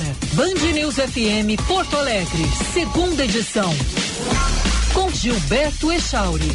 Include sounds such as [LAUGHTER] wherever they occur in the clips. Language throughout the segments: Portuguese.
agora, Band News FM Porto Alegre, segunda edição. Com Gilberto Echauri.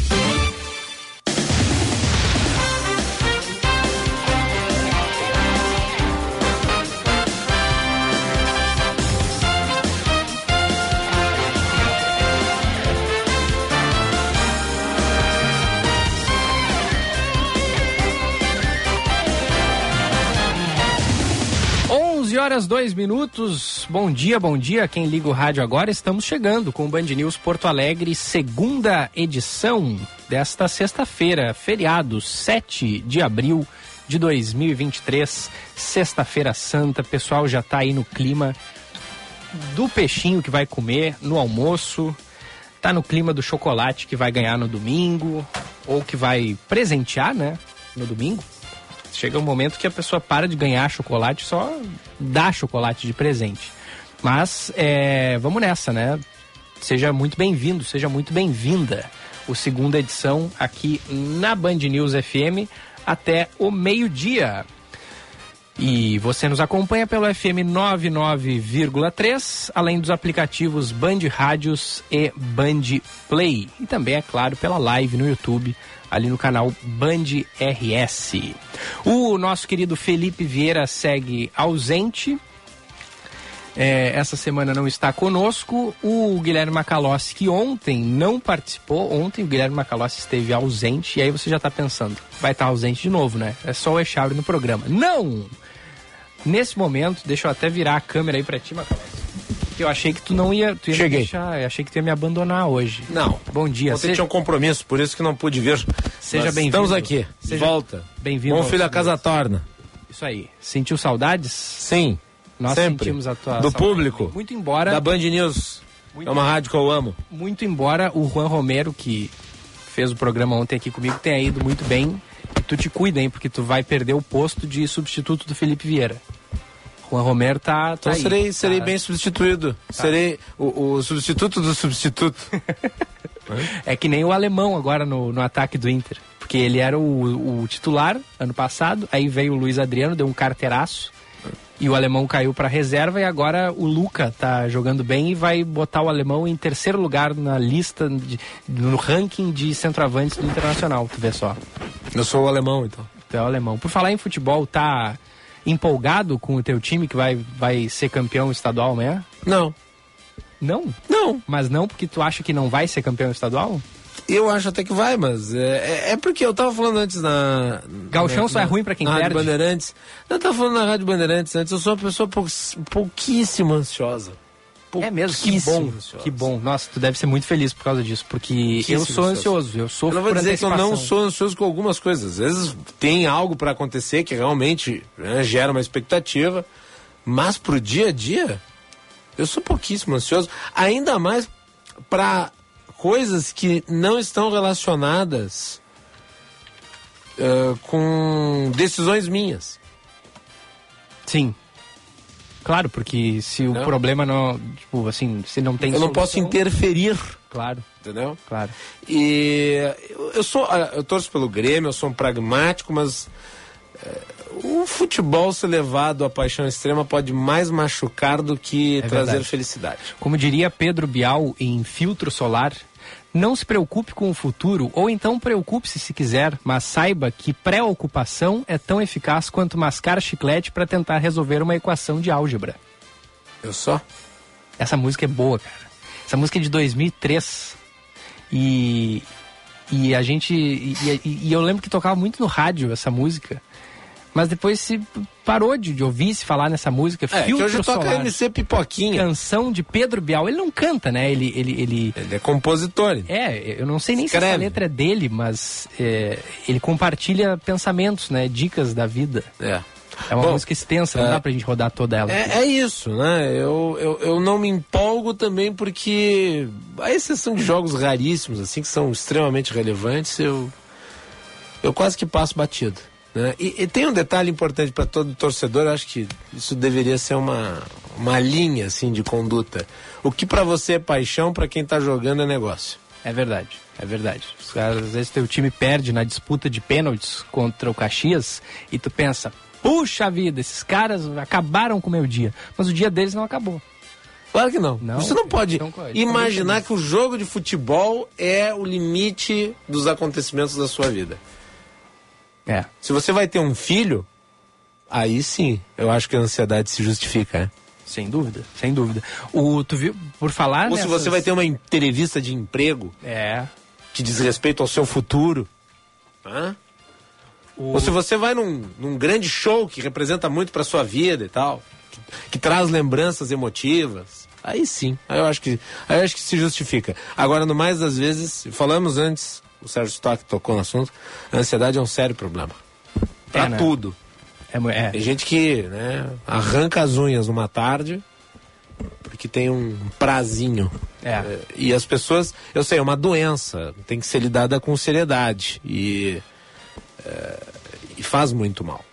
Horas 2 minutos. Bom dia, bom dia. Quem liga o rádio agora, estamos chegando com o Band News Porto Alegre, segunda edição desta sexta-feira, feriado, 7 de abril de 2023, sexta-feira santa. Pessoal já tá aí no clima do peixinho que vai comer no almoço. Tá no clima do chocolate que vai ganhar no domingo ou que vai presentear, né, no domingo chega um momento que a pessoa para de ganhar chocolate só dá chocolate de presente. Mas é, vamos nessa, né? Seja muito bem-vindo, seja muito bem-vinda. O segunda edição aqui na Band News FM até o meio-dia. E você nos acompanha pelo FM 99,3, além dos aplicativos Band Rádios e Band Play. E também, é claro, pela live no YouTube ali no canal Band RS. O nosso querido Felipe Vieira segue ausente. É, essa semana não está conosco. O Guilherme Macalossi, que ontem não participou, ontem o Guilherme Macalossi esteve ausente, e aí você já está pensando, vai estar ausente de novo, né? É só o Echauri no programa. Não! Nesse momento, deixa eu até virar a câmera aí para ti, Macalossi. Eu achei que tu não ia. Tu ia Cheguei. Deixar, eu achei que tu ia me abandonar hoje. Não. Bom dia. Ontem tinha um compromisso, por isso que não pude vir. Seja bem-vindo. Estamos aqui. Seja Volta. Bem-vindo. Bom filho a casa torna. Isso aí. Sentiu saudades? Sim. Nós sempre. sentimos a tua Do saudade. público. Muito embora, Da Band News. Muito- É uma rádio que eu amo. muito embora o Juan Romero, que fez o programa ontem aqui comigo, tenha ido muito bem. E tu te cuida, hein? Porque tu vai perder o posto de substituto do Felipe Vieira. Juan Romero tá, tá Então aí, serei, serei tá- bem substituído. Serei o, o substituto do substituto. [LAUGHS] É que nem o alemão agora no, no ataque do Inter. Porque ele era o, o titular ano passado, aí veio o Luiz Adriano, deu um carteiraço. E o alemão caiu para reserva e agora o Luca tá jogando bem e vai botar o alemão em terceiro lugar na lista, de- no ranking de centroavantes do Internacional, tu vê só. eu sou o alemão, então. Tu é o alemão. Por falar em futebol, tá empolgado com o teu time que vai, vai ser campeão estadual amanhã? Não. Não? Não. Mas não porque tu acha que não vai ser campeão estadual? Eu acho até que vai, mas é, é- é porque eu tava falando antes na. Gauchão na- só é ruim pra quem na perde? Rádio Bandeirantes. Não, eu tava falando na Rádio Bandeirantes antes, eu sou uma pessoa pou, pouquíssimo ansiosa. É mesmo, que bom, ansiosa. que bom. Nossa, tu deve ser muito feliz por causa disso, porque eu sou ansioso. ansioso, eu Eu sofro não vou dizer que eu não sou ansioso com algumas coisas. Às vezes tem algo para acontecer que realmente né, gera uma expectativa, mas pro dia a dia eu sou pouquíssimo ansioso, ainda mais para coisas que não estão relacionadas eh, com decisões minhas. Sim. Claro, porque se o Não. problema não, tipo, assim, se não tem eu não posso solução- interferir, Claro, entendeu? claro. E eu, sou, ah, eu torço pelo Grêmio, eu sou um pragmático, mas eh, o futebol ser levado à paixão extrema pode mais machucar do que trazer verdade. felicidade. Como diria Pedro Bial em Filtro Solar, não se preocupe com o futuro, ou então preocupe-se se quiser, mas saiba que preocupação é tão eficaz quanto mascar chiclete para tentar resolver uma equação de álgebra. Eu só? Essa música é boa, cara. Essa música é de 2003. E, e a gente. E, e- e eu lembro que tocava muito no rádio essa música. Mas depois se parou de, de ouvir se falar nessa música. É, que hoje toca Solar. MC Pipoquinha. Canção de Pedro Bial. Ele não canta, né? Ele. ele, ele Ele é compositor. é, eu não sei nem se Escreve. essa letra é dele, mas é, ele compartilha pensamentos, né? Dicas da vida. É. É uma Bom, música extensa, não é- dá pra gente rodar toda ela. É, é isso, né? Eu, eu, eu não me empolgo também porque, a exceção de jogos raríssimos, assim, que são extremamente relevantes, eu, eu quase que passo batido. Né? E, e tem um detalhe importante para todo torcedor, acho que isso deveria ser uma, uma linha assim, de conduta. O que para você é paixão, para quem tá jogando é negócio. É verdade, é verdade. Os caras, às vezes teu time perde na disputa de pênaltis contra o Caxias e tu pensa, Puxa vida, esses caras acabaram com o meu dia. Mas o dia deles não acabou. Claro que não. Não, Você não pode então, imaginar que o jogo de futebol é o limite dos acontecimentos da sua vida. É. Se você vai ter um filho, aí sim, eu acho que a ansiedade se justifica. né? Sem dúvida, sem dúvida. O, tu viu, por falar Ou se nessas- você vai ter uma entrevista de emprego É. que diz respeito ao seu futuro. Hã? O- Ou se você vai num, num grande show que representa muito pra sua vida e tal, que, que traz lembranças emotivas, aí sim, aí eu acho que aí eu acho que se justifica. Agora, no mais das vezes, falamos antes, o Sérgio Stock tocou no assunto, a ansiedade é um sério problema. Pra É, né? tudo. É, é. Tem gente que né, arranca as unhas numa tarde porque tem um prazinho. É. E as pessoas, eu sei, é uma doença, tem que ser lidada com seriedade. E, é, e faz muito mal.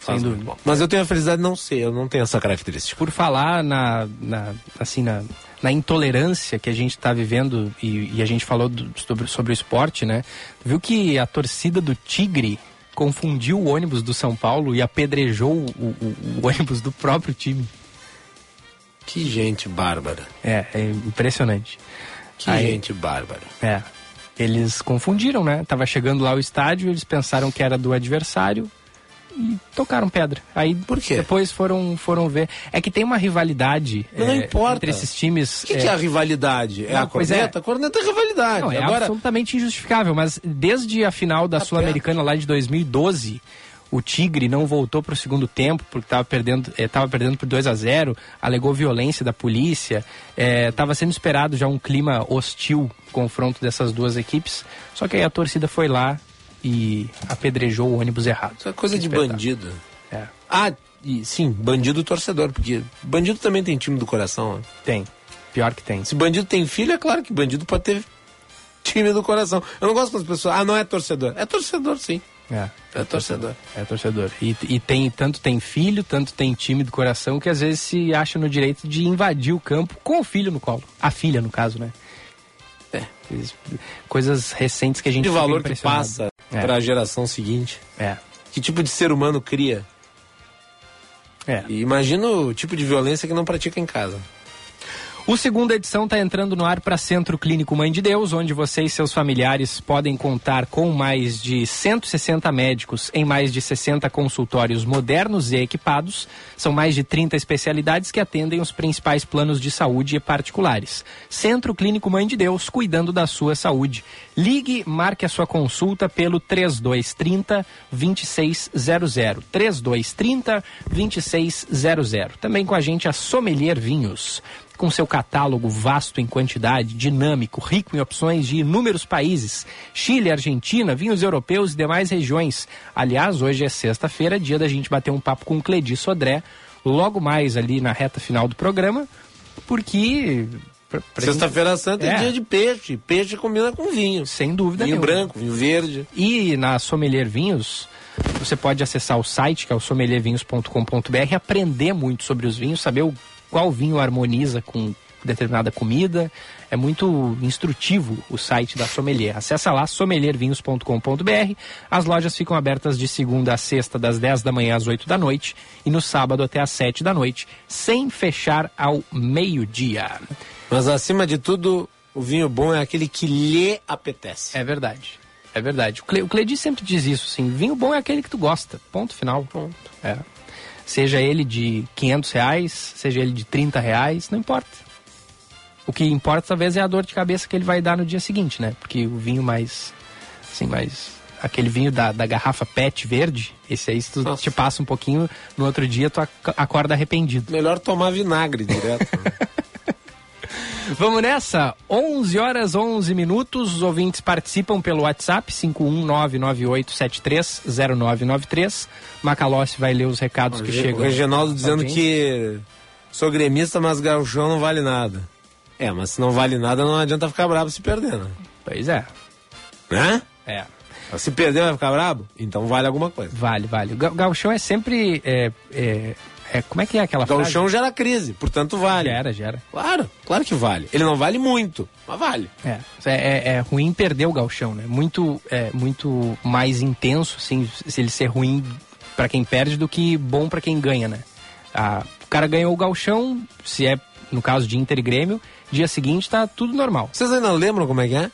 Faz Sem muito dúvida. mal. Mas eu tenho a felicidade de não ser, eu não tenho essa característica. por falar na, na- assim na, na intolerância que a gente está vivendo e, e a gente falou do- sobre, sobre o esporte, né? Viu que a torcida do Tigre confundiu o ônibus do São Paulo e apedrejou o, o- o [LAUGHS] ônibus do próprio time. Que gente bárbara. É, é impressionante. Que Aí- gente bárbara. É. Eles confundiram, né? Tava chegando lá o estádio, eles pensaram que era do adversário e tocaram pedra. Aí Por quê? depois foram foram ver. É que tem uma rivalidade não é, importa. entre esses times. O que, que é a rivalidade? É Não, a é. corneta? A corneta é rivalidade. Não, é Agora, absolutamente injustificável, mas desde a final da Tá Sul-Americana lá de 2012, o Tigre não voltou para o segundo tempo porque estava perdendo, estava perdendo por 2 a 0 alegou violência da polícia, estava sendo esperado já um clima hostil confronto dessas duas equipes, só que aí a torcida foi lá e apedrejou o ônibus errado. Isso é coisa de bandido. É, Ah, e, sim, bandido torcedor, porque bandido também tem time do coração. né? tem. Pior que tem. Se bandido tem filho, é claro que bandido pode ter time do coração. Eu não gosto quando as pessoas. Ah, não é torcedor. É torcedor, sim. É, É torcedor. É torcedor. E, e tem tanto tem filho, tanto tem time do coração que às vezes se acha no direito de invadir o campo com o filho no colo. A filha, no caso, né? É. Coisas recentes que a gente De valor que passa É. para a geração seguinte. É. Que tipo de ser humano cria? É. E imagina o tipo de violência que não pratica em casa. O segunda edição está entrando no ar para Centro Clínico Mãe de Deus, onde você e seus familiares podem contar com mais de 160 médicos em mais de 60 consultórios modernos e equipados. São mais de 30 especialidades que atendem os principais planos de saúde e particulares. Centro Clínico Mãe de Deus, cuidando da sua saúde. Ligue, marque a sua consulta pelo 3230 2600. 3230 2600. Também com a gente a Sommelier Vinhos com seu catálogo vasto em quantidade, dinâmico, rico em opções de inúmeros países, Chile, Argentina, vinhos europeus e demais regiões. Aliás, hoje é sexta-feira, dia da gente bater um papo com o Cledi Sodré, logo mais ali na reta final do programa, porque... Sexta-feira Santa é. É. dia de peixe. Peixe combina com vinho. Sem dúvida Vinho nenhuma. branco, vinho verde. E na Sommelier Vinhos, você pode acessar o site, que é o sommeliervinhos.com.br, aprender muito sobre os vinhos, saber o, qual vinho harmoniza com determinada comida. É muito instrutivo o site da Sommelier. Acesse lá sommeliervinhos.com.br. As lojas ficam abertas de segunda a sexta, das 10 da manhã às 8 da noite, e no sábado até às 7 da noite, sem fechar ao meio-dia. Mas acima de tudo, o vinho bom é aquele que lhe apetece. É verdade. É verdade. O, Cle, o Cledi sempre diz isso, assim, vinho bom é aquele que tu gosta. Ponto final. Ponto. É. Seja ele de 500 reais, seja ele de 30 reais, não importa. O que importa talvez é a dor de cabeça que ele vai dar no dia seguinte, né? Porque o vinho mais, assim, mais... Aquele vinho da, da garrafa PET verde, esse aí se tu Nossa. te passa um pouquinho, no outro dia tu ac- acorda arrependido. Melhor tomar vinagre direto. né? [LAUGHS] [LAUGHS] Vamos nessa? 11 horas 11 minutos. Os ouvintes participam pelo WhatsApp 51998730993. Macalossi vai ler os recados que o chegam. Reginaldo dizendo que sou gremista, mas gauchão não vale nada. É, mas se não vale nada, não adianta ficar bravo se perder, né? Pois é. Né? É. Se perder vai ficar bravo? Então vale alguma coisa. Vale, vale. O ga- gauchão é sempre. É, é, é- como é que é aquela Gauchão gera crise, portanto frase? vale. Gera, gera. Claro, claro que vale. Ele não vale muito, mas vale. É, é, é- é ruim perder o galchão, né? Muito, é, muito mais intenso, assim, se ele ser ruim para quem perde do que bom para quem ganha, né? Ah, o cara ganhou o galchão, se é no caso de Inter e Grêmio, dia seguinte tá tudo normal. Vocês ainda lembram como é que é?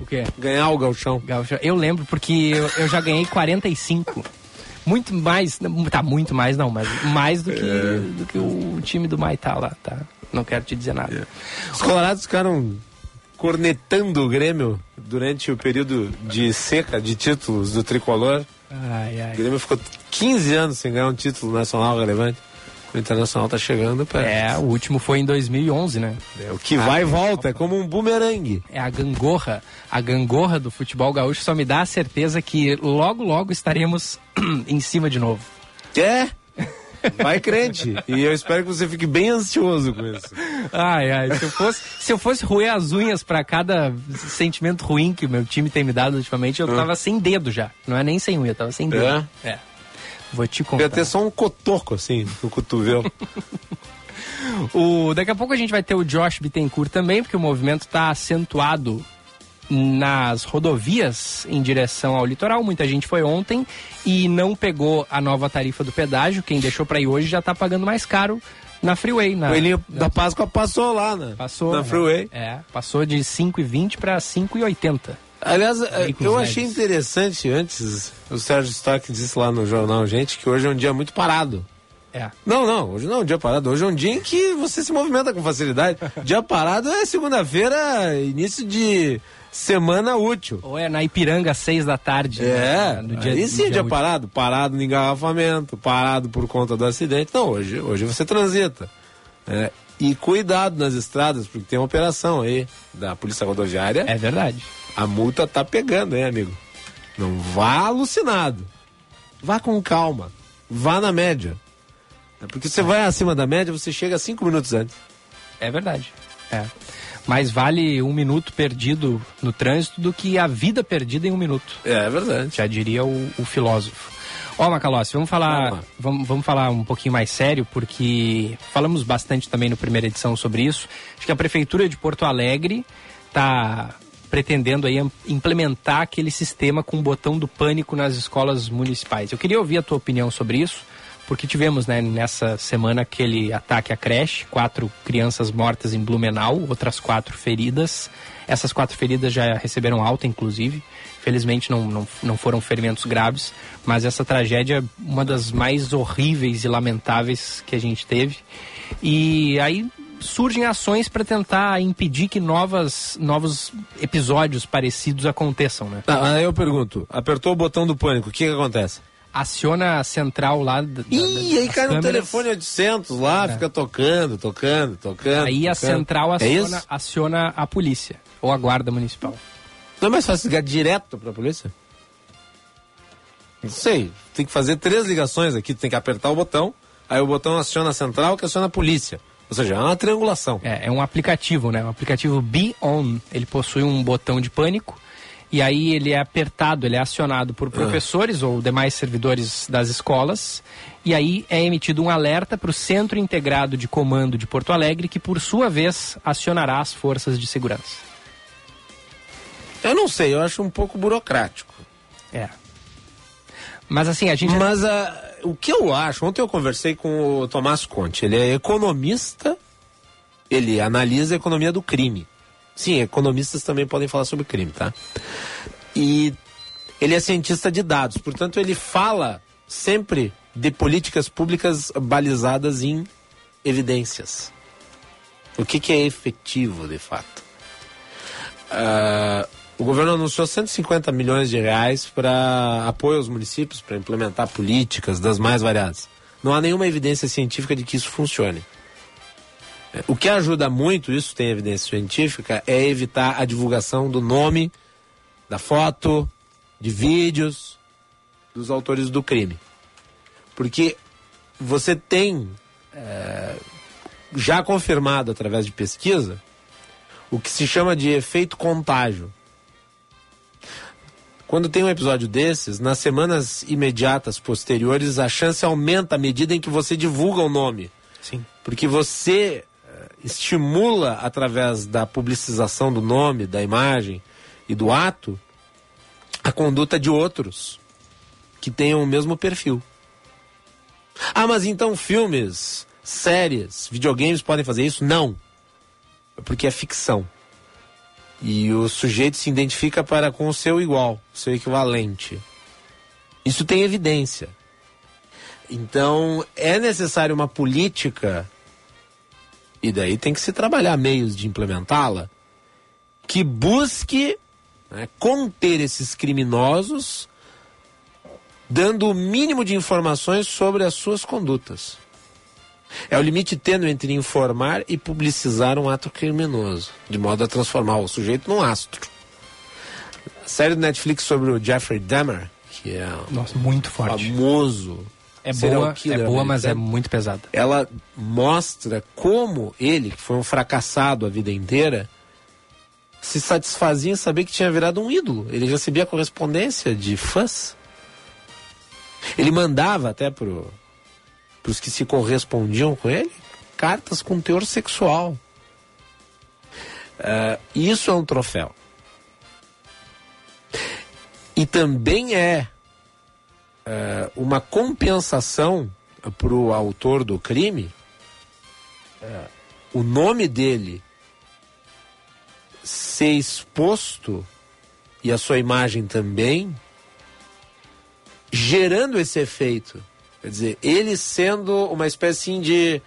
O quê? Ganhar o galchão. Galchão. Eu lembro porque eu, eu já ganhei 45. Muito mais, tá muito mais não, mas mais do que, É. do que o time do Maitá lá, tá? Não quero te dizer nada. Os colorados ficaram cornetando o Grêmio durante o período de seca de títulos do tricolor. Ai, O ai. Grêmio ficou 15 anos sem ganhar um título nacional relevante. O Internacional tá chegando perto. É, o último foi em 2011, né? É, o que vai e volta, é como um bumerangue. É a gangorra. A gangorra do futebol gaúcho só me dá a certeza que logo, logo estaremos [CLEARS THROAT] em cima de novo. É? Vai crente. E eu espero que você fique bem ansioso com isso. Ai, ai, se eu fosse, se eu fosse roer as unhas pra cada sentimento ruim que o meu time tem me dado ultimamente, eu tava sem dedo já. Não é nem sem unha, eu tava sem dedo. É. Vou te contar. Podia ter só um cotoco assim no cotovelo. [LAUGHS] O, daqui a pouco a gente vai ter o Josh Bittencourt também, porque o movimento está acentuado nas rodovias em direção ao litoral. Muita gente foi ontem e não pegou a nova tarifa do pedágio. Quem deixou para ir hoje já está pagando mais caro na Freeway. Na, O Coelhinho da Páscoa passou lá, né? Passou. Na Freeway. É, passou de 5,20 para 5,80. Aliás, Veículos eu achei interessante antes, o Sérgio Stock disse lá no jornal, gente, que hoje é um dia muito parado. É. Não, não, hoje não é um dia parado. Hoje é um dia em que você se movimenta com facilidade. [LAUGHS] dia parado é segunda-feira, início de semana útil. Ou é na Ipiranga, às 6 da tarde. É, né, no dia, aí no sim é dia útil. parado. Parado no engarrafamento, parado por conta do acidente. Não, hoje, hoje você transita. É, e cuidado nas estradas, porque tem uma operação aí da Polícia Rodoviária. É verdade. A multa tá pegando, hein, amigo? Não vá alucinado. Vá com calma. Vá na média. É Porque você vai acima da média, você chega cinco minutos antes. É verdade. É. Mais vale um minuto perdido no trânsito do que a vida perdida em um minuto. É, é verdade. Já diria o, o filósofo. Ó, Macalossi, vamos falar, vamos, vamos falar um pouquinho mais sério, porque falamos bastante também no primeira edição sobre isso. Acho que a Prefeitura de Porto Alegre está pretendendo aí implementar aquele sistema com o botão do pânico nas escolas municipais. Eu queria ouvir a tua opinião sobre isso, porque tivemos né, nessa semana aquele ataque à creche, quatro crianças mortas em Blumenau, outras quatro feridas. Essas quatro feridas já receberam alta, inclusive. Felizmente não, não, não foram ferimentos graves, mas essa tragédia é uma das mais horríveis e lamentáveis que a gente teve. E aí surgem ações para tentar impedir que novas, novos episódios parecidos aconteçam, né? Tá, aí eu pergunto, apertou o botão do pânico, o que, que acontece? Aciona a central lá. Da, da- Ih, aí das cai no câmeras. telefone 800 lá, fica tocando, tocando, tocando. Aí a tocando. central É aciona, isso? aciona a polícia ou a guarda municipal. Não é mais fácil ligar direto pra polícia? Não sei, tem que fazer três ligações aqui, tem que apertar o botão, aí o botão aciona a central que aciona a polícia. Ou seja, é uma triangulação. É, é um aplicativo, né? Um aplicativo Be On. Ele possui um botão de pânico e aí ele é apertado, ele é acionado por professores ou demais servidores das escolas e aí é emitido um alerta para o Centro Integrado de Comando de Porto Alegre que por sua vez acionará as forças de segurança. Eu não sei, eu acho um pouco burocrático. É. Mas assim, a gente Mas ah, o que eu acho, ontem eu conversei com o Tomás Conte, ele é economista, ele analisa a economia do crime. Sim, economistas também podem falar sobre crime, tá? E ele é cientista de dados, portanto ele fala sempre de políticas públicas balizadas em evidências. O que, que é efetivo, de fato? Ah, o governo anunciou 150 milhões de reais para apoio aos municípios para implementar políticas das mais variadas. Não há nenhuma evidência científica de que isso funcione. É, O que ajuda muito, isso tem evidência científica, é evitar a divulgação do nome, da foto, de vídeos dos autores do crime. Porque você tem é, já confirmado através de pesquisa o que se chama de efeito contágio. Quando tem um episódio desses, nas semanas imediatas posteriores, a chance aumenta à medida em que você divulga o nome. Sim. Porque você eh, estimula, através da publicização do nome, da imagem e do ato, a conduta de outros que tenham o mesmo perfil. Ah, mas então filmes, séries, videogames podem fazer isso? Não. Porque é ficção. E o sujeito se identifica para com o seu igual, seu equivalente. Isso tem evidência. Então, é necessário uma política, e daí tem que se trabalhar meios de implementá-la, que busque né, conter esses criminosos, dando o mínimo de informações sobre as suas condutas. É o limite tênue entre informar e publicizar um ato criminoso, de modo a transformar o sujeito num astro. A série do Netflix sobre o Jeffrey Dahmer, que é Nossa, muito forte. famoso É boa, é boa, mas é muito pesada. ela mostra como ele, que foi um fracassado a vida inteira, se satisfazia em saber que tinha virado um ídolo. Ele recebia correspondência de fãs. Ele mandava até pro, pros que se correspondiam com ele cartas com teor sexual. Ah, isso é um troféu. E também é ah, uma compensação para o autor do crime ah, o nome dele ser exposto e a sua imagem também, gerando esse efeito. Quer dizer, ele sendo uma espécie assim, de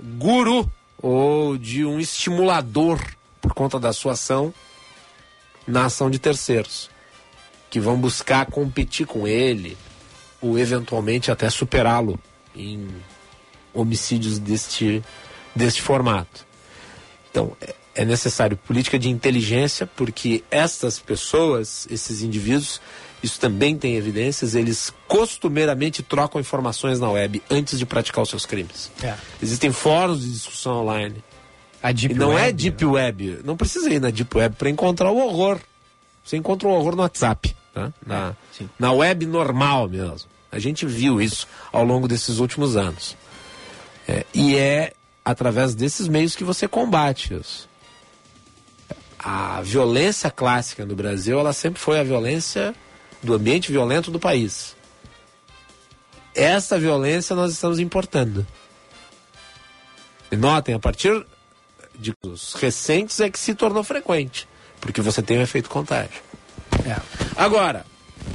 guru ou de um estimulador por conta da sua ação na ação de terceiros, que vão buscar competir com ele ou eventualmente até superá-lo em homicídios deste, deste formato. Então, é- é necessário política de inteligência, porque estas pessoas, esses indivíduos, isso também tem evidências, eles costumeiramente trocam informações na web antes de praticar os seus crimes. É. Existem fóruns de discussão online. A Deep e não é Web, Deep Web. Não precisa ir na Deep Web para encontrar o horror. Você encontra o horror no WhatsApp, tá? na, sim. na web normal mesmo. A gente viu isso ao longo desses últimos anos. É, e é através desses meios que você combate isso. A violência clássica no Brasil, ela sempre foi a violência do ambiente violento do país. Essa violência nós estamos importando. E notem, a partir de os recentes é que se tornou frequente, porque você tem o efeito contágio. É. Agora,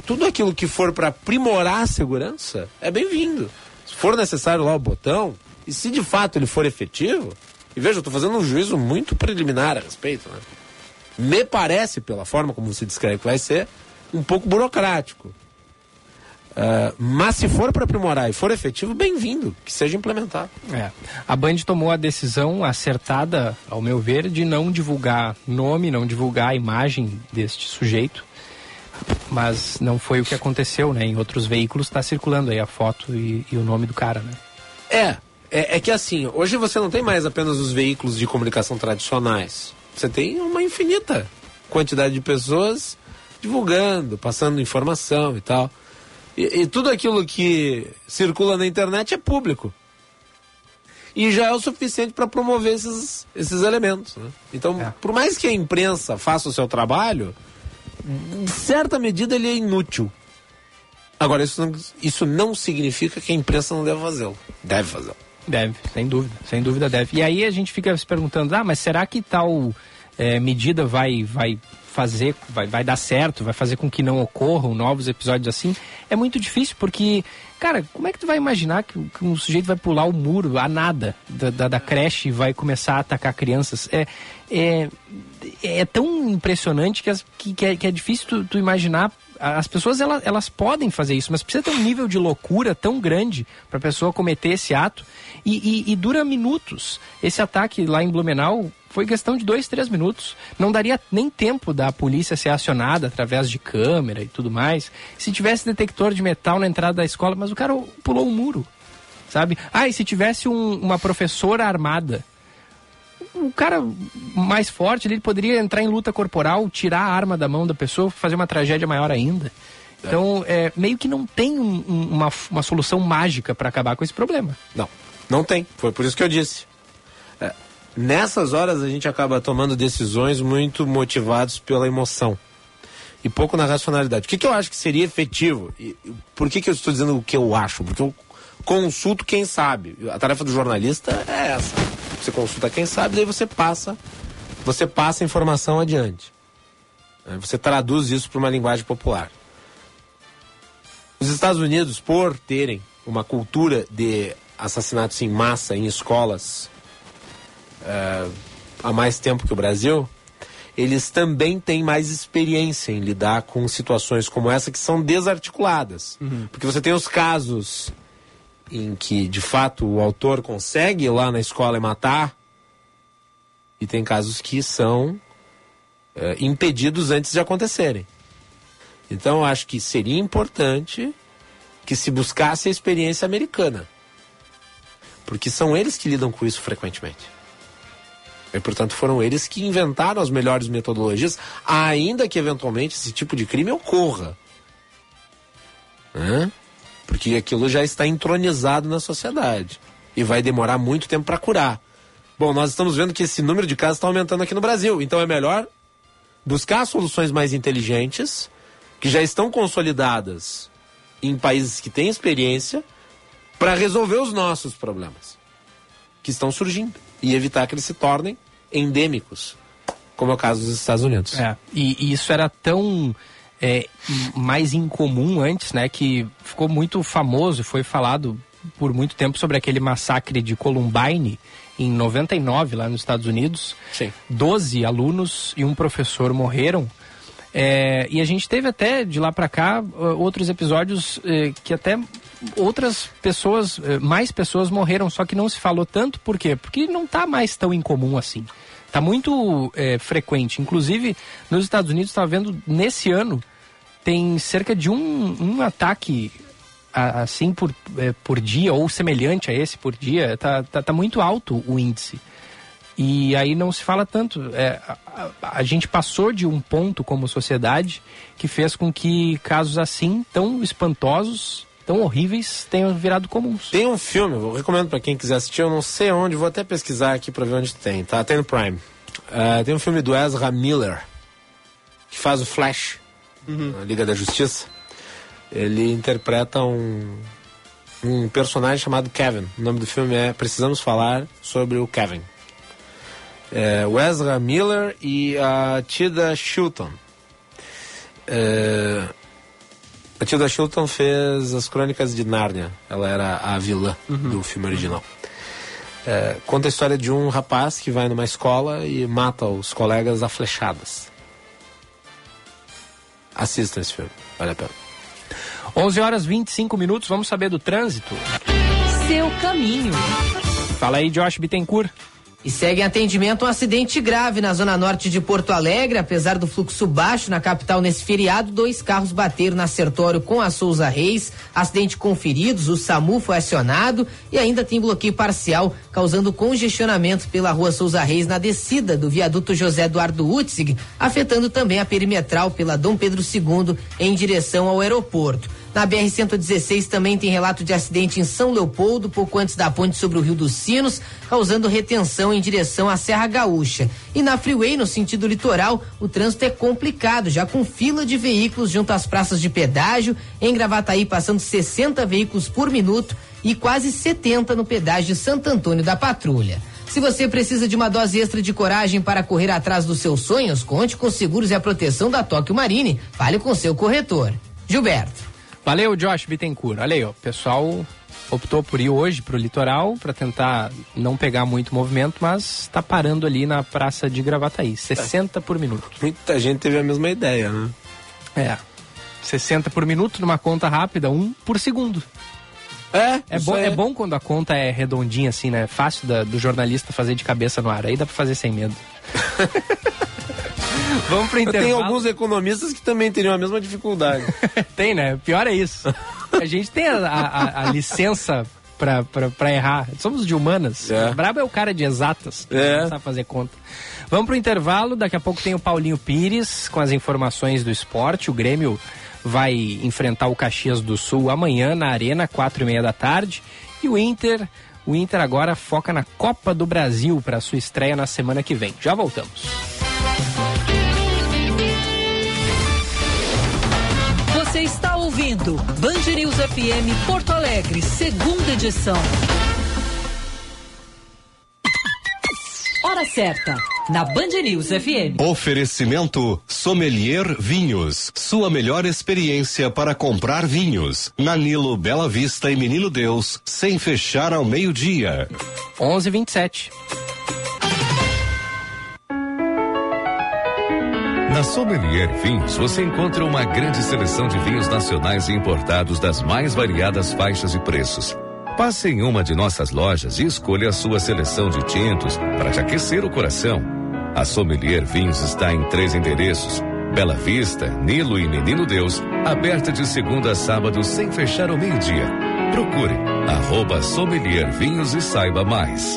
tudo aquilo que for para aprimorar a segurança é bem-vindo. Se for necessário lá o botão, e se de fato ele for efetivo, e veja, eu estou fazendo um juízo muito preliminar a respeito, né? Me parece, pela forma como você descreve que vai ser, um pouco burocrático. Ah, mas se for para aprimorar e for efetivo, bem-vindo, que seja implementado. É. A Band tomou a decisão acertada, ao meu ver, de não divulgar nome, não divulgar a imagem deste sujeito. Mas não foi o que aconteceu, né? Em outros veículos está circulando aí a foto e, e o nome do cara, né? É, é, é que assim, hoje você não tem mais apenas os veículos de comunicação tradicionais. Você tem uma infinita quantidade de pessoas divulgando, passando informação e tal. E, e tudo aquilo que circula na internet é público. E já é o suficiente para promover esses, esses elementos. né? Então, É. por mais que a imprensa faça o seu trabalho, em certa medida ele é inútil. Agora, isso não, isso não significa que a imprensa não deve fazê-lo. Deve fazê-lo. Deve, sem dúvida, sem dúvida deve. E aí a gente fica se perguntando, ah, mas será que tal eh, medida vai, vai fazer, vai, vai dar certo, vai fazer com que não ocorram novos episódios assim? É muito difícil, porque, cara, como é que tu vai imaginar que, que um sujeito vai pular o muro, a nada, da, da, da creche e vai começar a atacar crianças? É, é, é tão impressionante que, as- que, que é, que é difícil tu, tu imaginar as pessoas elas, elas podem fazer isso, mas precisa ter um nível de loucura tão grande para a pessoa cometer esse ato e, e- e dura minutos. Esse ataque lá em Blumenau foi questão de dois, três minutos. Não daria nem tempo da polícia ser acionada através de câmera e tudo mais. Se tivesse detector de metal na entrada da escola, mas o cara pulou o muro, sabe? Ah, e se tivesse um- uma professora armada? o cara mais forte ele poderia entrar em luta corporal, tirar a arma da mão da pessoa, fazer uma tragédia maior ainda. Então, é, meio que não tem um- um- uma, uma solução mágica para acabar com esse problema. Não, não tem. Foi por isso que eu disse. Nessas horas a gente acaba tomando decisões muito motivados pela emoção e pouco na racionalidade. O que, que eu acho que seria efetivo? E por que, que eu estou dizendo o que eu acho? Porque eu consulto quem sabe. A tarefa do jornalista é essa. Você consulta quem sabe, daí você passa, você passa a informação adiante. Né? Você traduz isso para uma linguagem popular. Os Estados Unidos, por terem uma cultura de assassinatos em massa em escolas uh, há mais tempo que o Brasil, eles também têm mais experiência em lidar com situações como essa que são desarticuladas. Uhum. Porque você tem os casos em que, de fato, o autor consegue ir lá na escola e matar, e tem casos que são uh, impedidos antes de acontecerem. Então, eu acho que seria importante que se buscasse a experiência americana. Porque são eles que lidam com isso frequentemente. E, portanto, foram eles que inventaram as melhores metodologias, ainda que eventualmente esse tipo de crime ocorra. Porque aquilo já está entronizado na sociedade. E vai demorar muito tempo para curar. Bom, nós estamos vendo que esse número de casos está aumentando aqui no Brasil. Então é melhor buscar soluções mais inteligentes, que já estão consolidadas em países que têm experiência, para resolver os nossos problemas que estão surgindo e evitar que eles se tornem endêmicos, como é o caso dos Estados Unidos. É, e, e isso era tão é, mais incomum antes, né, que ficou muito famoso, foi falado por muito tempo sobre aquele massacre de Columbine em 99 lá nos Estados Unidos. Sim. Doze alunos e um professor morreram. É, e a gente teve até de lá para cá outros episódios é, que até outras pessoas, eh, mais pessoas morreram, só que não se falou tanto, por quê? Porque não está mais tão incomum assim. Está muito é, frequente. Inclusive, nos Estados Unidos, estava vendo, nesse ano, tem cerca de um, um ataque assim por, é, por dia, ou semelhante a esse por dia. Está tá, tá muito alto o índice. E aí não se fala tanto. É, a, a, gente passou de um ponto como sociedade que fez com que casos assim, tão espantosos, tão horríveis tenham virado comuns. Tem um filme, eu recomendo para quem quiser assistir, eu não sei onde, vou até pesquisar aqui para ver onde tem, tá? Tem no Prime. Uh, tem um filme do Ezra Miller, que faz o Flash, uhum. na Liga da Justiça. Ele interpreta um, um personagem chamado Kevin. O nome do filme é Precisamos Falar sobre o Kevin. É, o Ezra Miller e a Tida Shilton. É, a Tilda Chilton fez as Crônicas de Nárnia. Ela era a vilã uhum. do filme original. É, conta a história de um rapaz que vai numa escola e mata os colegas a flechadas. Assista esse filme, vale a pena. 11 horas 25 minutos, vamos saber do trânsito. Seu caminho. Fala aí, Josh Bittencourt. E segue em atendimento um acidente grave na zona norte de Porto Alegre. Apesar do fluxo baixo na capital nesse feriado, dois carros bateram na Sertório com a Souza Reis. Acidente com feridos, o SAMU foi acionado e ainda tem bloqueio parcial, causando congestionamento pela rua Souza Reis na descida do viaduto José Eduardo Utzig, afetando também a perimetral pela Dom Pedro II em direção ao aeroporto. Na BR-116 também tem relato de acidente em São Leopoldo, pouco antes da ponte sobre o Rio dos Sinos, causando retenção em direção à Serra Gaúcha. E na Freeway, no sentido litoral, o trânsito é complicado, já com fila de veículos junto às praças de pedágio, em Gravataí passando 60 veículos por minuto e quase 70 no pedágio de Santo Antônio da Patrulha. Se você precisa de uma dose extra de coragem para correr atrás dos seus sonhos, conte com os seguros e a proteção da Tóquio Marine. Fale com seu corretor. Gilberto. Valeu, Josh Bittencourt. Olha aí, ó, o pessoal optou por ir hoje para o litoral para tentar não pegar muito movimento, mas está parando ali na praça de Gravataí, 60 por minuto. Muita gente teve a mesma ideia, né? É. 60 por minuto numa conta rápida, um por segundo. É, é bom, é. é bom quando a conta é redondinha assim, né? Fácil da, do jornalista fazer de cabeça no ar. Aí dá para fazer sem medo. [LAUGHS] Vamos pro intervalo. Tem alguns economistas que também teriam a mesma dificuldade. [LAUGHS] tem, né? Pior é isso. A gente tem a, a, a licença pra, pra, pra, errar. Somos de humanas. É. O brabo é o cara de exatas. É. Não sabe fazer conta. Vamos pro intervalo. Daqui a pouco tem o Paulinho Pires com as informações do esporte. O Grêmio vai enfrentar o Caxias do Sul amanhã na Arena, quatro e meia da tarde. E o Inter, o Inter agora foca na Copa do Brasil para sua estreia na semana que vem. Já voltamos. Você está ouvindo Band News FM Porto Alegre, segunda edição. Hora certa, na Band News FM. Oferecimento Sommelier Vinhos. Sua melhor experiência para comprar vinhos. Na Nilo, Bela Vista e Menino Deus, sem fechar ao meio-dia. 11:27. Na Sommelier Vinhos você encontra uma grande seleção de vinhos nacionais e importados das mais variadas faixas e preços. Passe em uma de nossas lojas e escolha a sua seleção de tintos para te aquecer o coração. A Sommelier Vinhos está em três endereços: Bela Vista, Nilo e Menino Deus, aberta de segunda a sábado sem fechar ao meio-dia. Procure arroba Sommelier Vinhos e saiba mais.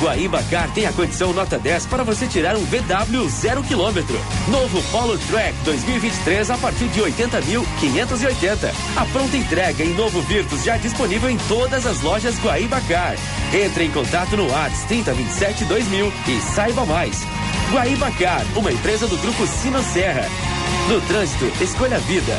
Guaíba Car tem a condição nota 10 para você tirar um VW zero quilômetro. Novo Polo Track 2023 a partir de 80.580. A pronta entrega em novo Virtus já disponível em todas as lojas Guaíba Car. Entre em contato no WhatsApp 3027 2000 e saiba mais. Guaíba Car, uma empresa do grupo Sino Serra. No trânsito, escolha a vida.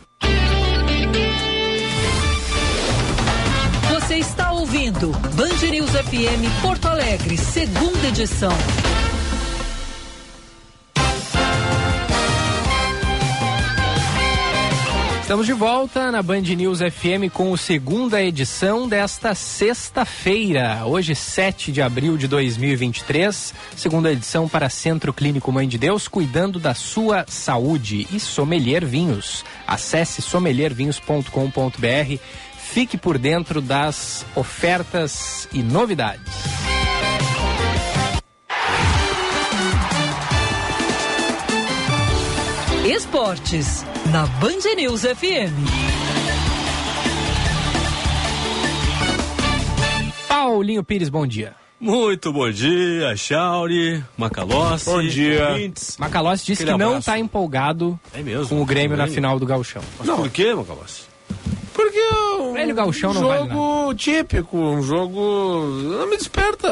Ouvindo Band News FM Porto Alegre, segunda edição. Estamos de volta na Band News FM com a segunda edição desta sexta-feira, hoje 7 de abril de 2023, segunda edição para Centro Clínico Mãe de Deus, cuidando da sua saúde e Sommelier Vinhos. Acesse sommeliervinhos.com.br, fique por dentro das ofertas e novidades. Esportes, na Band News FM. Paulinho Pires, bom dia. Muito bom dia, Chauri, Macalossi. Bom dia. ouvintes. Macalossi disse Aquele que não está empolgado É mesmo? com o Grêmio na final do Gauchão. Mas por que, Macalossi? Porque é um Velho gauchão não vale jogo típico, um jogo não me desperta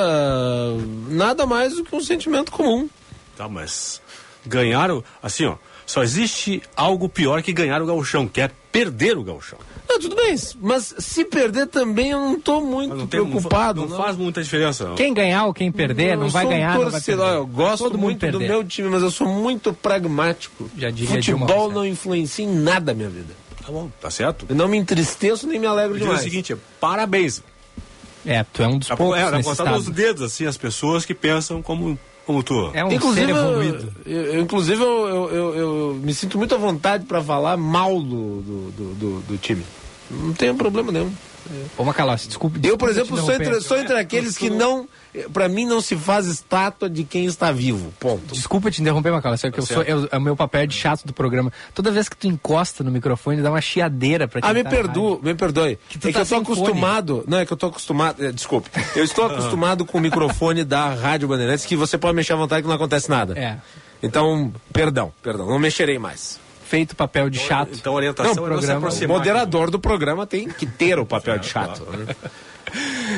nada mais do que um sentimento comum. Tá, mas ganharam, assim, ó, só existe algo pior que ganhar o gauchão, que é perder o gauchão. Não, tudo bem, mas se perder também eu não tô muito não, tem, preocupado. não, não faz muita diferença. Não. Quem ganhar ou quem perder, não Eu vai um ganhar, não vai torcedor, perder. Eu gosto Todo muito do meu time, mas eu sou muito pragmático. Já diria Futebol Rousseff. não influencia em nada a minha vida. Tá bom, tá certo? Eu não me entristeço nem me alegro Eu digo o demais. seguinte, parabéns. É, tu é um dos Dá poucos é, contar estado. nos dedos, assim, as pessoas que pensam como, como tu. É um inclusive, ser evoluído. Eu, eu- inclusive eu, eu, eu- eu me sinto muito à vontade para falar mal do, do, do, do- do time. Não tenho problema nenhum. Ô, Macalossi, desculpe. Eu, por exemplo, sou entre, sou entre aqueles que não. Pra mim, não se faz estátua de quem está vivo. Ponto. Desculpa te interromper, Macalossi, é que eu sou, eu, é o meu papel de chato do programa. Toda vez que tu encosta no microfone, dá uma chiadeira pra Ah, quem me tá perdoe, me perdoe. Que é que tá eu tô sem fone. acostumado. Não, é que eu tô acostumado. é, Desculpe. Eu estou [LAUGHS] acostumado com o microfone da Rádio Bandeirantes, que você pode mexer à vontade que não acontece nada. É. Então, perdão, perdão, não mexerei mais. Feito o papel de chato. Então orientação Não, é não programa- O aproximar. moderador do programa tem que ter o papel de chato. né?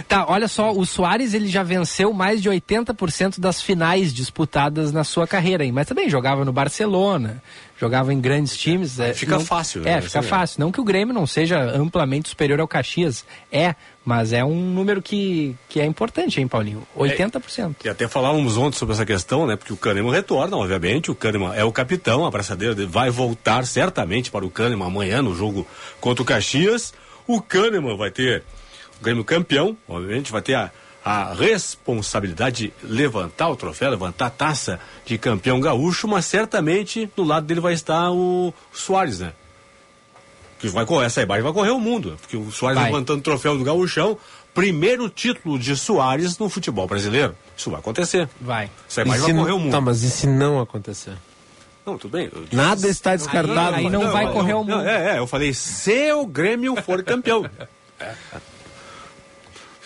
Tá, olha só, o Soares ele já venceu mais de 80% das finais disputadas na sua carreira, hein? mas também jogava no Barcelona, jogava em grandes times. é, fica não- fácil, É, né? fica é. fácil. Não que o Grêmio não seja amplamente superior ao Caxias, é, mas é um número que, que é importante, hein, Paulinho? 80%. E até falávamos ontem sobre essa questão, né? Porque o Kahneman retorna, obviamente. O Kahneman é o capitão, a braçadeira dele vai voltar certamente para o Kahneman amanhã no jogo contra o Caxias. O Kahneman vai ter o Grêmio campeão, obviamente, vai ter a, a responsabilidade de levantar o troféu, levantar a taça de campeão gaúcho, mas certamente do lado dele vai estar o Soares, né? Que vai correr, essa imagem vai correr o mundo, porque o Soares Vai. levantando o troféu do gauchão, primeiro título de Soares no futebol brasileiro. Isso vai acontecer. Vai. Essa imagem se vai correr não- o mundo. Tá, mas e se não acontecer? Não, tudo bem. eu- Nada está descartado. Aí não vai correr o Não, mundo. é, é, eu falei, se o Grêmio for campeão. [LAUGHS]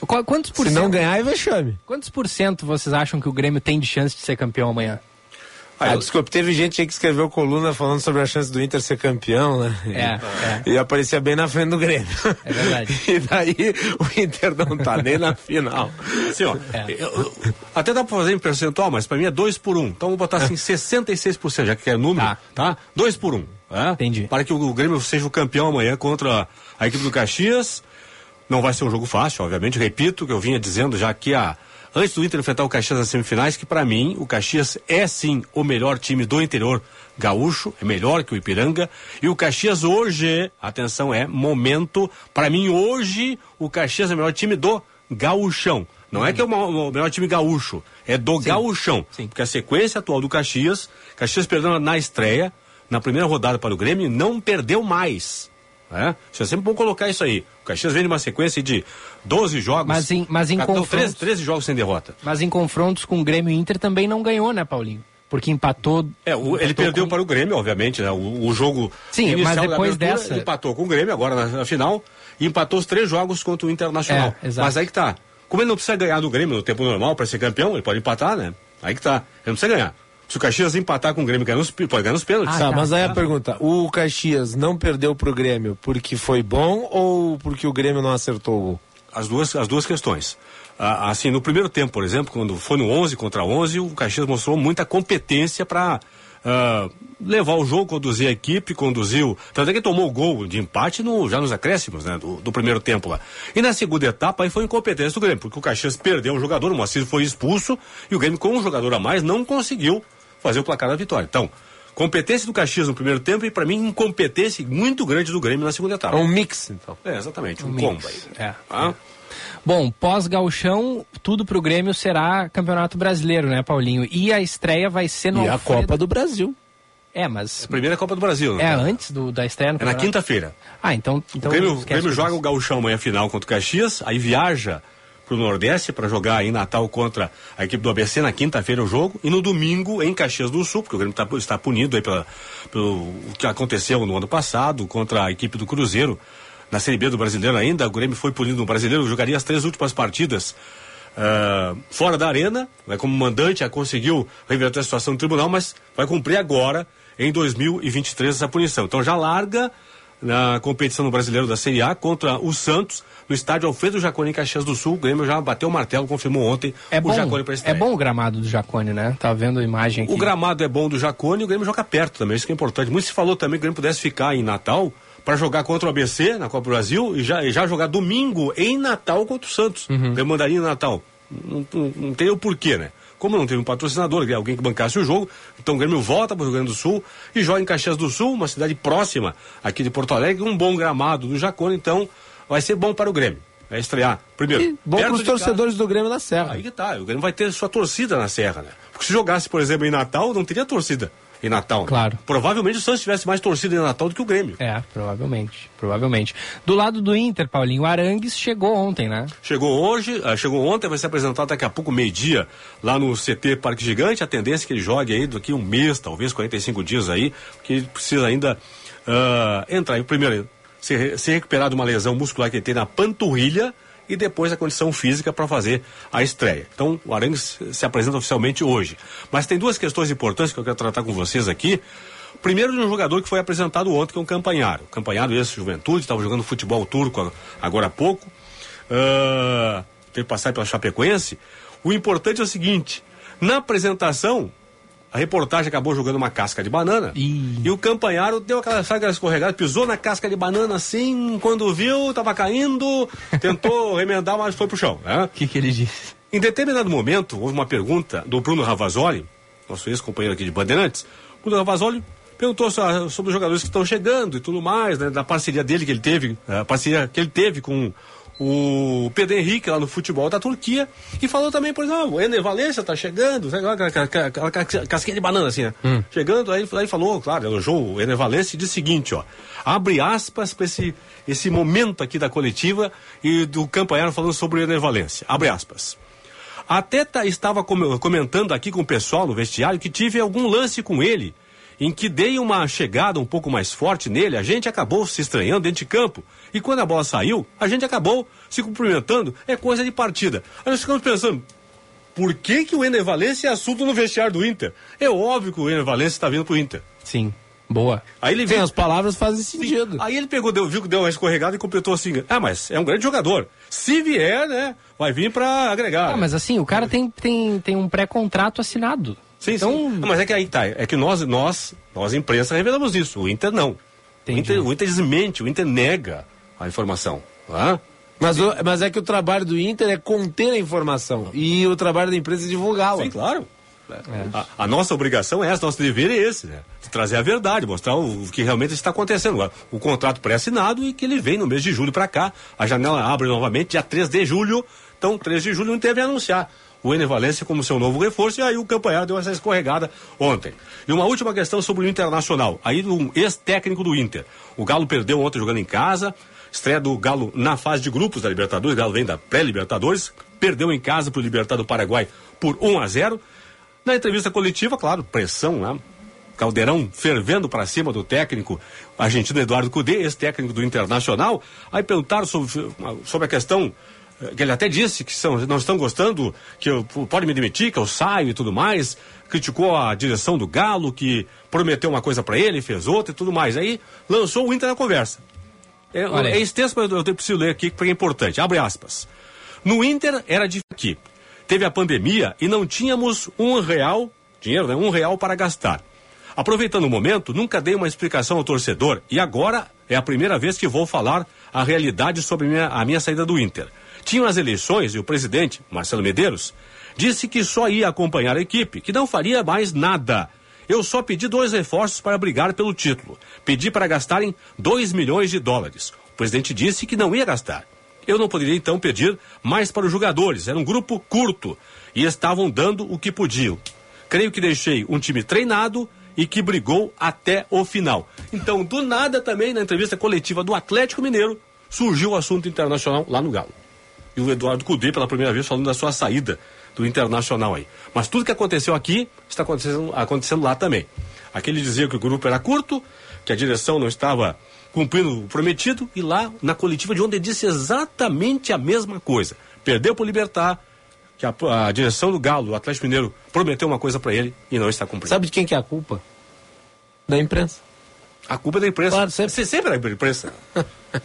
Qu- Quantos por Se cento? não ganhar, é vexame. Quantos por cento vocês acham que o Grêmio tem de chance de ser campeão amanhã? Ah, desculpe, teve gente aí que escreveu coluna falando sobre a chance do Inter ser campeão, né? É, E aparecia bem na frente do Grêmio. É verdade. [LAUGHS] e daí o Inter não tá nem na final. Assim, ó, É. eu- até dá pra fazer em percentual, mas pra mim é 2 por 1. Um. Então vou botar assim 66%, já que é número, Tá. tá? 2 por 1. Um, é? Entendi. Para que o Grêmio seja o campeão amanhã contra a equipe do Caxias. Não vai ser um jogo fácil, obviamente. Repito que eu vinha dizendo já aqui a. Antes do Inter enfrentar o Caxias nas semifinais, que pra mim o Caxias é sim o melhor time do interior gaúcho, é melhor que o Ipiranga. E o Caxias hoje, atenção, é momento. Pra mim hoje o Caxias é o melhor time do gaúchão. Não é que é o melhor time gaúcho, é do gaúchão. Sim. Porque a sequência atual do Caxias, Caxias perdeu na estreia, na primeira rodada para o Grêmio, não perdeu mais. É? Isso é sempre bom colocar isso aí. O Caxias vem de uma sequência de 12 jogos. Mas em- mas em confrontos- 13, 13 jogos sem derrota. Mas em confrontos com o Grêmio e Inter também não ganhou, né, Paulinho? Porque empatou. É, o- ele empatou perdeu com- para o Grêmio, obviamente, né? O, o jogo Sim, inicial mas da depois abertura, dessa- empatou com o Grêmio agora na, na final e empatou os três jogos contra o Internacional. É, mas aí que tá. Como ele não precisa ganhar do Grêmio no tempo normal para ser campeão, ele pode empatar, né? Aí que tá. Ele não precisa ganhar. Se o Caxias empatar com o Grêmio, ganha nos, pode ganhar nos pênaltis. Ah, tá, tá, mas aí tá. a pergunta: o Caxias não perdeu pro Grêmio porque foi bom ou porque o Grêmio não acertou o gol? as duas, as duas questões. Ah, assim, no primeiro tempo, por exemplo, quando foi no 11 contra 11, o Caxias mostrou muita competência para levar o jogo, conduzir a equipe, conduziu. Tanto é que tomou o gol de empate no, já nos acréscimos né, do, do primeiro tempo lá. E na segunda etapa aí foi incompetência do Grêmio, porque o Caxias perdeu um jogador, o Moacir foi expulso e o Grêmio, com um jogador a mais, não conseguiu fazer o placar da vitória. Então, competência do Caxias no primeiro tempo e, para mim, incompetência muito grande do Grêmio na segunda É etapa. um mix, então. É, exatamente, um, mix. combo aí. É. Tá? Bom, pós-gauchão, tudo pro Grêmio será Campeonato Brasileiro, né, Paulinho? E a estreia vai ser no E a Copa do Brasil. É, mas. Primeira Copa do Brasil. É né? antes do, da estreia no É na quinta-feira. Ah, então. então o Grêmio, o Grêmio joga o Gauchão amanhã final contra o Caxias, aí viaja pro Nordeste para jogar em Natal contra a equipe do ABC na quinta-feira o jogo e no domingo em Caxias do Sul, porque o Grêmio tá- está punido aí pela, pelo o que aconteceu no ano passado contra a equipe do Cruzeiro na Série B do Brasileiro ainda. O Grêmio foi punido no Brasileiro, jogaria as três últimas partidas ah, fora da arena, vai como mandante, já conseguiu reverter a situação no tribunal, mas vai cumprir agora, em 2023, essa punição. Então já larga na competição no Brasileiro da Série A contra o Santos, no estádio Alfredo Jaconi em Caxias do Sul. O Grêmio já bateu o martelo, confirmou ontem É o bom, Jaconi para é bom o gramado do Jacone, né? Tá vendo a imagem aqui. O gramado é bom do Jacone e o Grêmio joga perto também, isso que é importante. Muito se falou também que o Grêmio pudesse ficar em Natal para jogar contra o ABC na Copa do Brasil e já, e já jogar domingo em Natal contra o Santos. Uhum. Grêmio mandaria em Natal. Não, não, não tem o porquê, né? Como não teve um patrocinador, alguém que bancasse o jogo, então o Grêmio volta para o Rio Grande do Sul e joga em Caxias do Sul, uma cidade próxima aqui de Porto Alegre, um bom gramado do Jacone, então vai ser bom para o Grêmio. Vai estrear. Primeiro, E bom para os de casa. torcedores do Grêmio na Serra. Aí que tá, o Grêmio vai ter sua torcida na Serra, né? Porque se jogasse, por exemplo, em Natal, não teria torcida em Natal. Claro. Provavelmente o Santos tivesse mais torcida em Natal do que o Grêmio. É, provavelmente, provavelmente. Do lado do Inter, Paulinho, o Arangues chegou ontem, né? Chegou hoje, ah, chegou ontem, vai ser apresentado daqui a pouco, meio-dia, lá no CT Parque Gigante. A tendência é que ele jogue aí daqui um mês, talvez 45 dias aí, porque ele precisa ainda ah, entrar. Primeiro, se, se recuperar de uma lesão muscular que ele tem na panturrilha e depois a condição física para fazer a estreia. Então, o Arangues se apresenta oficialmente hoje. Mas tem duas questões importantes que eu quero tratar com vocês aqui. Primeiro de um jogador que foi apresentado ontem, que é o Campanharo. O Campanharo, esse juventude, estava jogando futebol turco agora há pouco. Ah, teve passar pela Chapecoense. O importante é o seguinte: na apresentação, a reportagem acabou jogando uma casca de banana. E o Campanharo deu aquela, sabe, aquela escorregada, pisou na casca de banana assim, quando viu, estava caindo, tentou [LAUGHS] remendar, mas foi pro chão. né? O que, que ele disse? Em determinado momento, houve uma pergunta do Bruno Ravazoli, nosso ex-companheiro aqui de Bandeirantes. Bruno Ravazoli perguntou so- sobre os jogadores que estão chegando e tudo mais, né, da parceria dele que ele teve, a parceria que ele teve com o Pedro Henrique lá no futebol da Turquia e falou também, por exemplo, o Ener Valência tá chegando, sabe, aquela, casquinha de banana assim, né? Chegando, aí, aí falou, claro, elogiou o Ener Valência e disse o seguinte, ó, abre aspas para esse, esse momento aqui da coletiva e do Campanharo falando sobre o Ener Valência, abre aspas. Até tá- estava com- comentando aqui com o pessoal no vestiário que tive algum lance com ele, em que dei uma chegada um pouco mais forte nele, a gente acabou se estranhando dentro de campo. E quando a bola saiu, a gente acabou se cumprimentando, é coisa de partida. Aí nós ficamos pensando, por que, que o Ener Valencia é assunto no vestiário do Inter? É óbvio que o Ener Valencia está vindo pro Inter. Sim, boa. Aí ele Sim, as palavras fazem sentido. Aí ele pegou, deu, viu que deu uma escorregada e completou assim: Ah, mas é um grande jogador. Se vier, né? Vai vir pra agregar. Ah, mas assim, o cara tem, tem, tem um pré-contrato assinado. Sim, então, sim. Mas é que aí tá. É que nós, nós, nós imprensa, revelamos isso. O Inter não. O. Inter, o Inter desmente, o Inter nega a informação. Tá? Mas, o- mas é que o trabalho do Inter é conter a informação. E o trabalho da empresa é divulgá-la. Sim, claro. A, a nossa obrigação é essa, nosso dever é esse, né? Trazer a verdade, mostrar o, o que realmente está acontecendo. O contrato pré-assinado e que ele vem no mês de julho para cá. A janela abre novamente dia 3 de julho. Então, 3 de julho não teve a anunciar o Ener Valência como seu novo reforço, e aí o Campanhar deu essa escorregada ontem. E uma última questão sobre o Internacional, aí um ex-técnico do Inter. O Galo perdeu ontem jogando em casa, estreia do Galo na fase de grupos da Libertadores, o Galo vem da pré-Libertadores, perdeu em casa para o Libertad do Paraguai por 1 a 0 Na entrevista coletiva, claro, pressão lá, Caldeirão fervendo para cima do técnico argentino Eduardo Cudê, ex-técnico do Internacional. Aí perguntaram sobre, sobre a questão que ele até disse que são, não estão gostando, que eu, pode me demitir, que eu saio e tudo mais. Criticou a direção do Galo, que prometeu uma coisa para ele, fez outra e tudo mais. Aí lançou o Inter na conversa. É, é extenso, mas eu eu preciso ler aqui porque é importante. Abre aspas. No Inter era de aqui. Teve a pandemia e não tínhamos um real, dinheiro, né? Um real para gastar. Aproveitando o momento, nunca dei uma explicação ao torcedor e agora é a primeira vez que vou falar a realidade sobre minha- a minha saída do Inter. Tinham as eleições e o presidente, Marcelo Medeiros, disse que só ia acompanhar a equipe, que não faria mais nada. Eu só pedi dois reforços para brigar pelo título. Pedi para gastarem 2 milhões de dólares. O presidente disse que não ia gastar. Eu não poderia então pedir mais para os jogadores. Era um grupo curto e estavam dando o que podiam. Creio que deixei um time treinado e que brigou até o final. Então, do nada também, na entrevista coletiva do Atlético Mineiro, surgiu o assunto internacional lá no Galo. E o Eduardo Cudê, pela primeira vez, falando da sua saída do Internacional aí. Mas tudo que aconteceu aqui está acontecendo, acontecendo lá também. Aqui ele dizia que o grupo era curto, que a direção não estava cumprindo o prometido, e lá na coletiva de ontem disse exatamente a mesma coisa. Perdeu o Libertar, que a, a direção do Galo, o Atlético Mineiro, prometeu uma coisa para ele e não está cumprindo. Sabe de quem que é a culpa? Da imprensa. A culpa é da imprensa. Claro, sempre. Você sempre é da imprensa.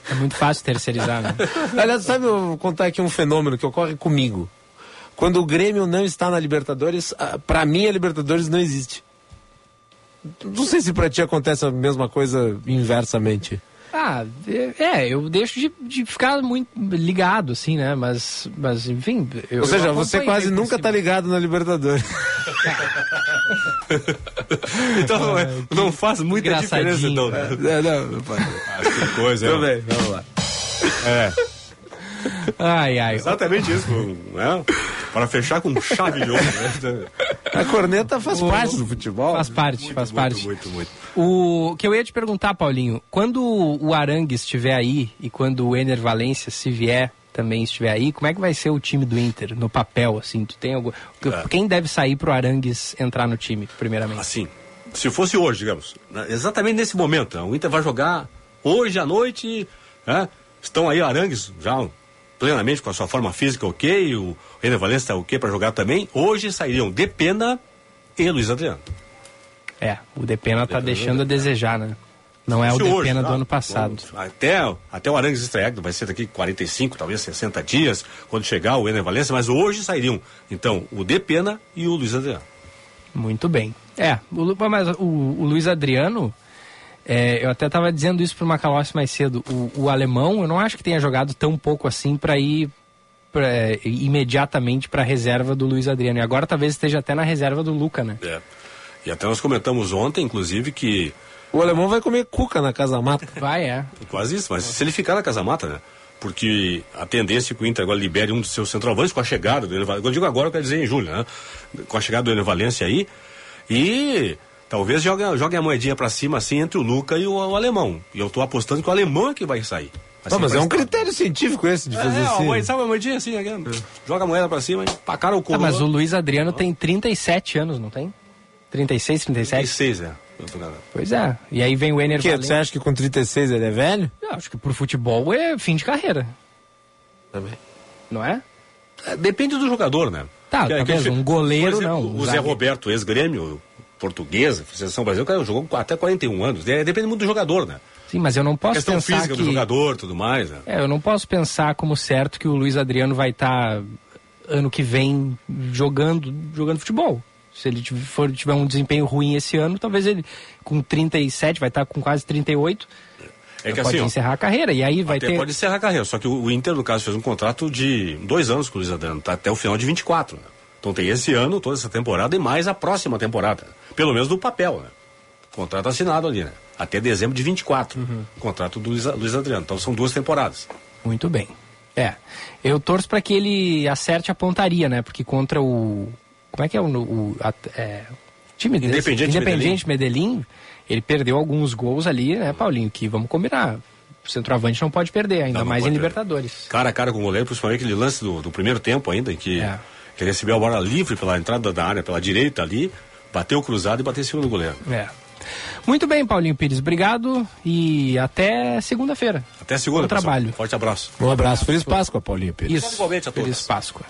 É muito fácil terceirizar, né? [LAUGHS] Aliás, sabe, eu vou contar aqui um fenômeno que ocorre comigo. Quando o Grêmio não está na Libertadores, ah, pra mim a Libertadores não existe. Não sei se pra ti acontece a mesma coisa inversamente. Ah, é, eu deixo de, de ficar muito ligado, assim, né? Mas, mas enfim. Eu, Ou seja, eu você quase nunca cima. tá ligado na Libertadores. [LAUGHS] então é, não faz muita diferença, engraçadinho, então. Né? É, não, não pode. Ah, que coisa, Tudo é. bem, vamos lá. É, Ai, ai. exatamente isso. Né? Para fechar com chave de ouro. Né? A corneta faz O- parte do futebol. Faz parte, faz parte. Muito, muito. O que eu ia te perguntar, Paulinho, quando o Arangues estiver aí e quando o Ener Valência, se vier, também estiver aí, como é que vai ser o time do Inter no papel, assim? Tu tem algum... É. Quem deve sair pro Arangues entrar no time, primeiramente? Assim, se fosse hoje, digamos, né, exatamente nesse momento, né, o Inter vai jogar hoje à noite, né, estão aí Arangues já plenamente com a sua forma física ok, o Ener Valencia está ok para jogar também, hoje sairiam Depena e Luiz Adriano. É, o Depena tá Depena deixando a desejar, né? Não é o hoje, Depena do tá? ano passado. Até, até o Arangues estrear, que vai ser daqui 45, talvez 60 dias, quando chegar o Ener Valencia, mas hoje sairiam, então, o Depena e o Luiz Adriano. Muito bem. É, o, mas o, o Luiz Adriano, é, eu até estava dizendo isso pro Macalossi mais cedo. O, o alemão, eu não acho que tenha jogado tão pouco assim para ir pra, é, imediatamente para a reserva do Luiz Adriano. E agora talvez esteja até na reserva do Luca, né? É. E até nós comentamos ontem, inclusive, que O alemão vai comer cuca na casa mata. Vai, é. Quase isso, mas se ele ficar na casa mata, né? Porque a tendência é que o Inter agora libere um dos seus centroavantes com a chegada do Ener Valencia. Quando eu digo agora, eu quero dizer em julho, né? Com a chegada do Ener Valencia aí. E talvez jogue, jogue a moedinha pra cima, assim, entre o Luca e o, o alemão. E eu tô apostando que o alemão é que vai sair. Vai Não, mas é um tarde. critério científico esse de fazer É, assim. moeda- sabe uma moedinha assim, aqui, joga a moeda pra cima e pra cara o Ah, mas o Luiz Adriano tem 37 anos, não tem? 36, 37? 36, é. Pois é. E aí vem o Ener Que, você acha que com 36 ele é velho? Eu acho que pro futebol é fim de carreira, Também. não é? É, Depende do jogador, né? Tá, Que- tá que- mesmo, um goleiro exemplo, não, O Zé. Roberto, ex-grêmio, portuguesa, seleção brasileira, o cara jogou até 41 anos. É, depende muito do jogador, né? Sim, mas eu não A posso questão pensar física que... do jogador tudo mais, né? É, eu não posso pensar como certo que o Luiz Adriano vai estar ano que vem jogando, jogando futebol. Se ele for, tiver um desempenho ruim esse ano, talvez ele com 37, vai estar com quase 38, É que pode assim, encerrar a carreira. E aí vai até ter. pode encerrar a carreira. Só que o, o Inter, no caso, fez um contrato de dois anos com o Luiz Adriano, tá até o final de 24. Né? Então tem esse ano, toda essa temporada e mais a próxima temporada. Pelo menos no papel, né? Contrato assinado ali, né? Até dezembro de 24. Uhum. Contrato do Luiz, Luiz Adriano. Então são duas temporadas. Muito bem. É. Eu torço para que ele acerte a pontaria, né? Porque contra o. Como é que é o. o a- é, time desse? Independiente Independiente Medellín. Ele perdeu alguns gols ali, né, Paulinho? Que vamos combinar. O centroavante não pode perder, ainda Não, mais em. Libertadores. Cara a cara com o goleiro, principalmente aquele lance do, do primeiro tempo ainda, em que É. ele recebeu a bola livre pela entrada da área, pela direita ali, bateu cruzado e bateu em cima do goleiro. É. Muito bem, Paulinho Pires. Obrigado e até segunda-feira. Até segunda, Bom trabalho. Forte abraço. Um abraço. Feliz Páscoa, Paulinho Pedro. Isso. Igualmente a todos. Feliz Páscoa.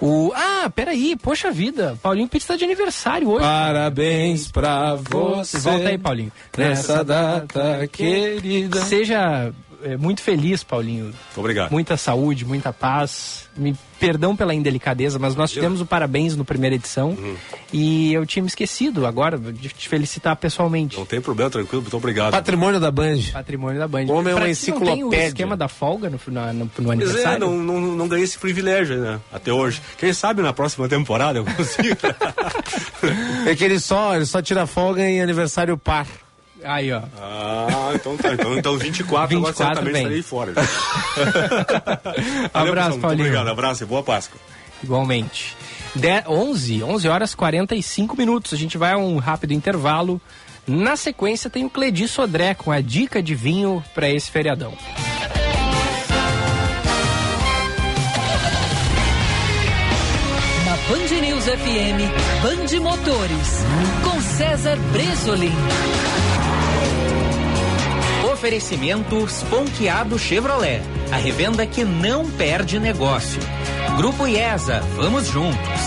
O... Ah, peraí, poxa vida. Paulinho Pires está de aniversário hoje. Parabéns pra você. Volta aí, Paulinho. Nessa data querida. Seja é, muito feliz, Paulinho. Muito obrigado. Muita saúde, muita paz. Me perdão pela indelicadeza, mas nós tivemos o parabéns no primeira edição Uhum. e eu tinha me esquecido agora de te felicitar pessoalmente. Não tem problema, tranquilo, muito obrigado. Patrimônio da Band. Patrimônio da Band. O homem é uma ti Não tem o enciclopédia. esquema da folga no, na- no, no Pois é, aniversário? não, não, não ganhei esse privilégio, né? Até hoje. Quem sabe na próxima temporada eu consigo. [LAUGHS] É que ele só, ele só tira folga em aniversário par. Aí, ó. ah, então tá. Então, então 24, 24 agora certamente estarei fora. [LAUGHS] Abraço, Valeu, pessoal, muito Paulinho. Obrigado, abraço e boa Páscoa. Igualmente. De 11, 11 horas 45 minutos. A gente vai a um rápido intervalo. Na sequência tem o Cledi Sodré com a dica de vinho para esse feriadão. Band News FM, Band Motores, com César Bresolim. Oferecimento Sponkeado Chevrolet, a revenda que não perde negócio. Grupo IESA, vamos juntos.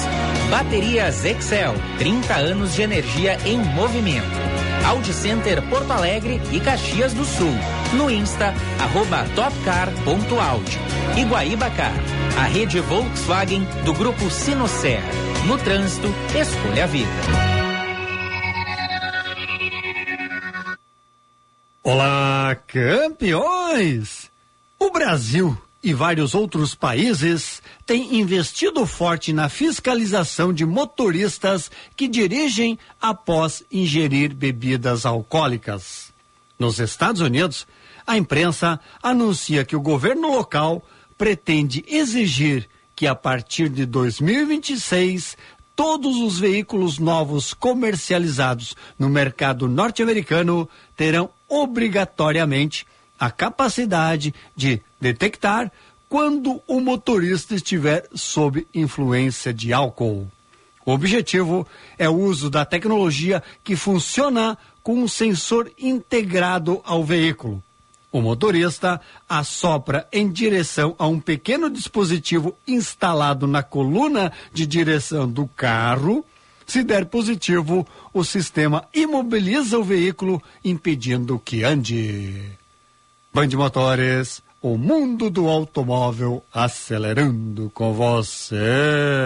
Baterias Excel, 30 anos de energia em movimento. Audi Center Porto Alegre e Caxias do Sul. No Insta, arroba topcar.audi. Iguaíba Car, a rede Volkswagen do Grupo Sinocer. No trânsito, escolha a vida. Olá, campeões! O Brasil e vários outros países têm investido forte na fiscalização de motoristas que dirigem após ingerir bebidas alcoólicas. Nos Estados Unidos, a imprensa anuncia que o governo local pretende exigir que a partir de 2026 todos os veículos novos comercializados no mercado norte-americano terão obrigatoriamente a capacidade de detectar quando o motorista estiver sob influência de álcool. O objetivo é o uso da tecnologia que funciona com um sensor integrado ao veículo. O motorista assopra em direção a um pequeno dispositivo instalado na coluna de direção do carro. Se der positivo, o sistema imobiliza o veículo, impedindo que ande. Band Motores, o mundo do automóvel acelerando com você.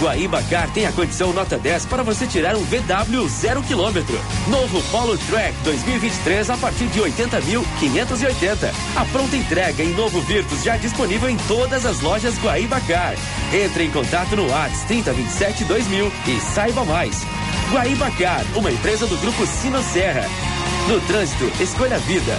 Guaíba tem a condição nota 10 para você tirar um VW zero quilômetro. Novo Polo Track 2023 a partir de 80.580. A pronta entrega em novo Virtus já disponível em todas as lojas Guaíba Entre em contato no WhatsApp 3027 2000 e saiba mais. Guaíba uma empresa do grupo Sino Serra. No trânsito, escolha a vida.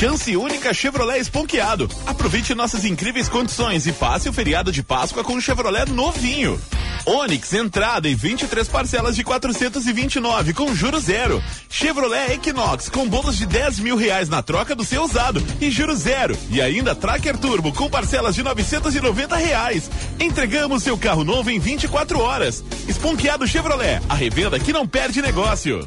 Chance única Chevrolet esponqueado. Aproveite nossas incríveis condições e passe o feriado de Páscoa com o Chevrolet novinho. Onix entrada em 23 parcelas de 429 com juros zero. Chevrolet Equinox com bônus de 10 mil reais na troca do seu usado e juros zero. E ainda Tracker Turbo com parcelas de 990 reais. Entregamos seu carro novo em 24 horas. Esponqueado Chevrolet, a revenda que não perde negócio.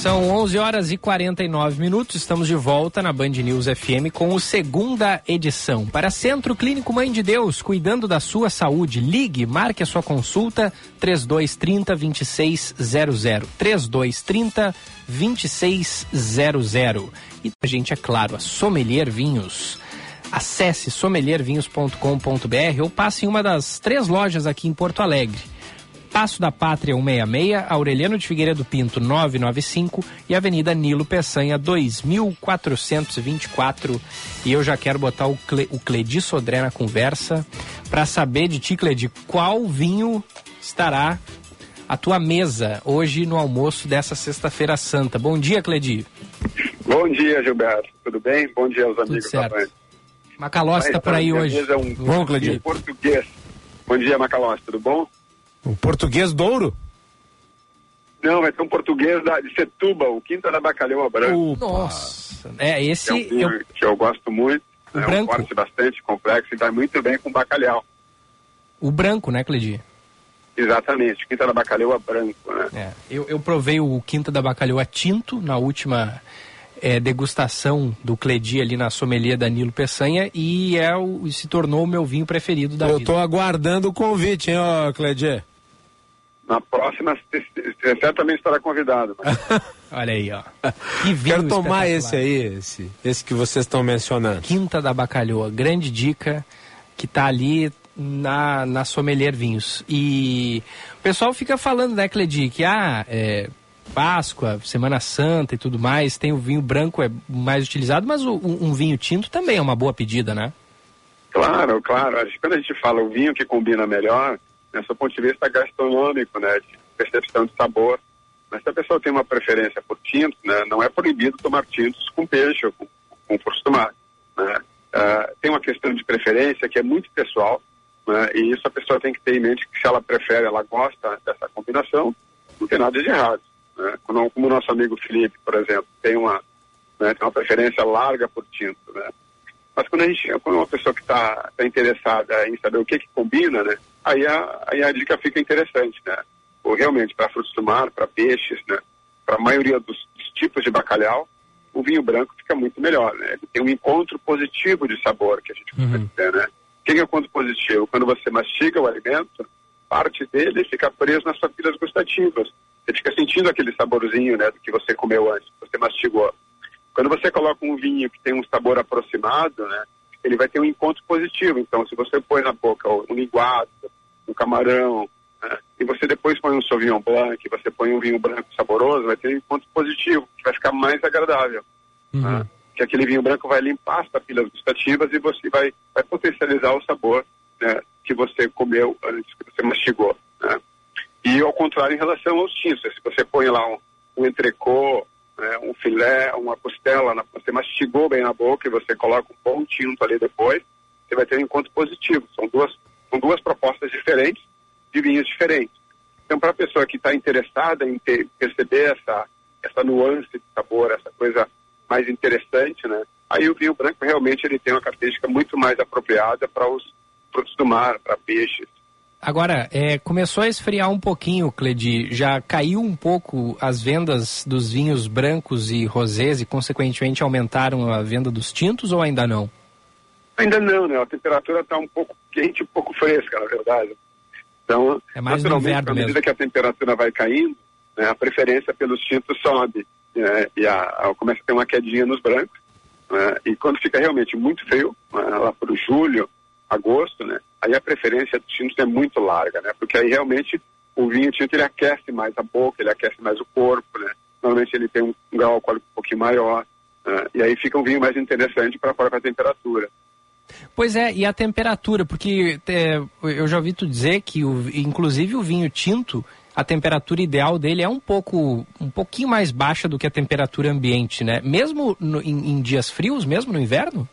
São 11 horas e 49 minutos. Estamos de volta na Band News FM com o segunda edição. Para Centro Clínico Mãe de Deus, cuidando da sua saúde. Ligue, marque a sua consulta 3230 2600. 3230 2600. E a gente, é claro, a Sommelier Vinhos. Acesse sommeliervinhos.com.br ou passe em uma das três lojas aqui em Porto Alegre. Passo da Pátria 166, Aureliano de Figueiredo Pinto 995 e Avenida Nilo Peçanha 2424. E eu já quero botar o, Cle, o Cledi Sodré na conversa para saber de ti, Cledi, qual vinho estará à tua mesa hoje no almoço dessa sexta-feira santa. Bom dia, Cledi. Bom dia, Gilberto. Tudo bem? Bom dia aos amigos Tudo certo. Macalossi está por aí hoje. É um bom, Cledi. português. Bom dia, Macalossi. Tudo bom? O português douro? Não, vai ser um português da, de Setúbal, o Quinta da Bacalhau Branco. Nossa. É, esse. É um vinho eu... que eu gosto muito. O é branco. um corte bastante complexo e vai muito bem com bacalhau. O branco, né, Cledi? Exatamente, Quinta da Bacalhau branco, né? É, eu, eu provei o Quinta da Bacalhau tinto na última é, degustação do Cledi ali na sommelier Danilo Peçanha e é o, se tornou o meu vinho preferido da eu vida. Eu tô aguardando o convite, hein, ó, Cledi? Na próxima, certamente estará convidado. Mas... [LAUGHS] Olha aí, ó. [LAUGHS] Que vinho Quero tomar esse aí, esse, esse que vocês estão mencionando. Quinta da Bacalhoa, grande dica que tá ali na, na Sommelier Vinhos. E o pessoal fica falando, né, Cledi, que ah, é, Páscoa, Semana Santa e tudo mais, tem o vinho branco é mais utilizado, mas o, um, um vinho tinto também é uma boa pedida, né? Claro, claro. Acho que Quando a gente fala o vinho que combina melhor, né, do ponto de vista gastronômico, né, de percepção de sabor. Mas se a pessoa tem uma preferência por tintos, né, não é proibido tomar tintos com peixe ou com, com frutos do mar. Né? Ah, tem uma questão de preferência que é muito pessoal, né, e isso a pessoa tem que ter em mente que se ela prefere, ela gosta dessa combinação, não tem nada de errado. Né? Como, como o nosso amigo Felipe, por exemplo, tem uma, né, tem uma preferência larga por tinto, né? Mas quando a gente, quando uma pessoa que está tá interessada em saber o que que combina, né, aí a, aí a dica fica interessante, né? Ou realmente para frutos do mar, para peixes, né? Para a maioria dos, dos, tipos de bacalhau, o vinho branco fica muito melhor, né? Ele tem um encontro positivo de sabor que a gente uhum. dizer, né? O que é encontro positivo? Quando você mastiga o alimento, parte dele fica preso nas suas filas gustativas. Você fica sentindo aquele saborzinho, né, do que você comeu antes, que você mastigou. Quando você coloca um vinho que tem um sabor aproximado, né, ele vai ter um encontro positivo. Então, se você põe na boca um linguado, um camarão, né, e você depois põe um Sauvignon Blanc, você põe um vinho branco saboroso, vai ter um encontro positivo, que vai ficar mais agradável. Uhum. Né, que aquele vinho branco vai limpar as papilas gustativas e você vai, vai potencializar o sabor né, que você comeu antes, que você mastigou. Né. E ao contrário em relação aos tintos, se você põe lá um, um entrecô, né, um filé, uma costela, na, você mastigou bem na boca e você coloca um bom tinto ali depois, você vai ter um encontro positivo. São duas, são duas propostas diferentes, de vinhos diferentes. Então, para a pessoa que está interessada em ter, perceber essa, essa nuance de sabor, essa coisa mais interessante, né? Aí o vinho branco realmente ele tem uma característica muito mais apropriada para os frutos do mar, para peixes, Agora, é, começou a esfriar um pouquinho, Cledi. Já caiu um pouco as vendas dos vinhos brancos e rosés e, consequentemente, aumentaram a venda dos tintos ou ainda não? Ainda não, né? A temperatura está um pouco quente, um pouco fresca, na verdade. Então, é mais naturalmente, à medida mesmo. que a temperatura vai caindo, né, a preferência pelos tintos sobe. Né, e a, a, começa a ter uma quedinha nos brancos. Né, e quando fica realmente muito frio, né, lá para julho, agosto, né? Aí a preferência do tinto é muito larga, né? Porque aí realmente o vinho tinto ele aquece mais a boca, ele aquece mais o corpo, né? Normalmente ele tem um, grau alcoólico um pouquinho maior, né? e aí fica um vinho mais interessante para a própria temperatura. Pois é, e a temperatura, porque é, eu já ouvi tu dizer que, o, inclusive, o vinho tinto, a temperatura ideal dele é um pouco, um pouquinho mais baixa do que a temperatura ambiente, né? Mesmo no, em, em dias frios, mesmo no inverno?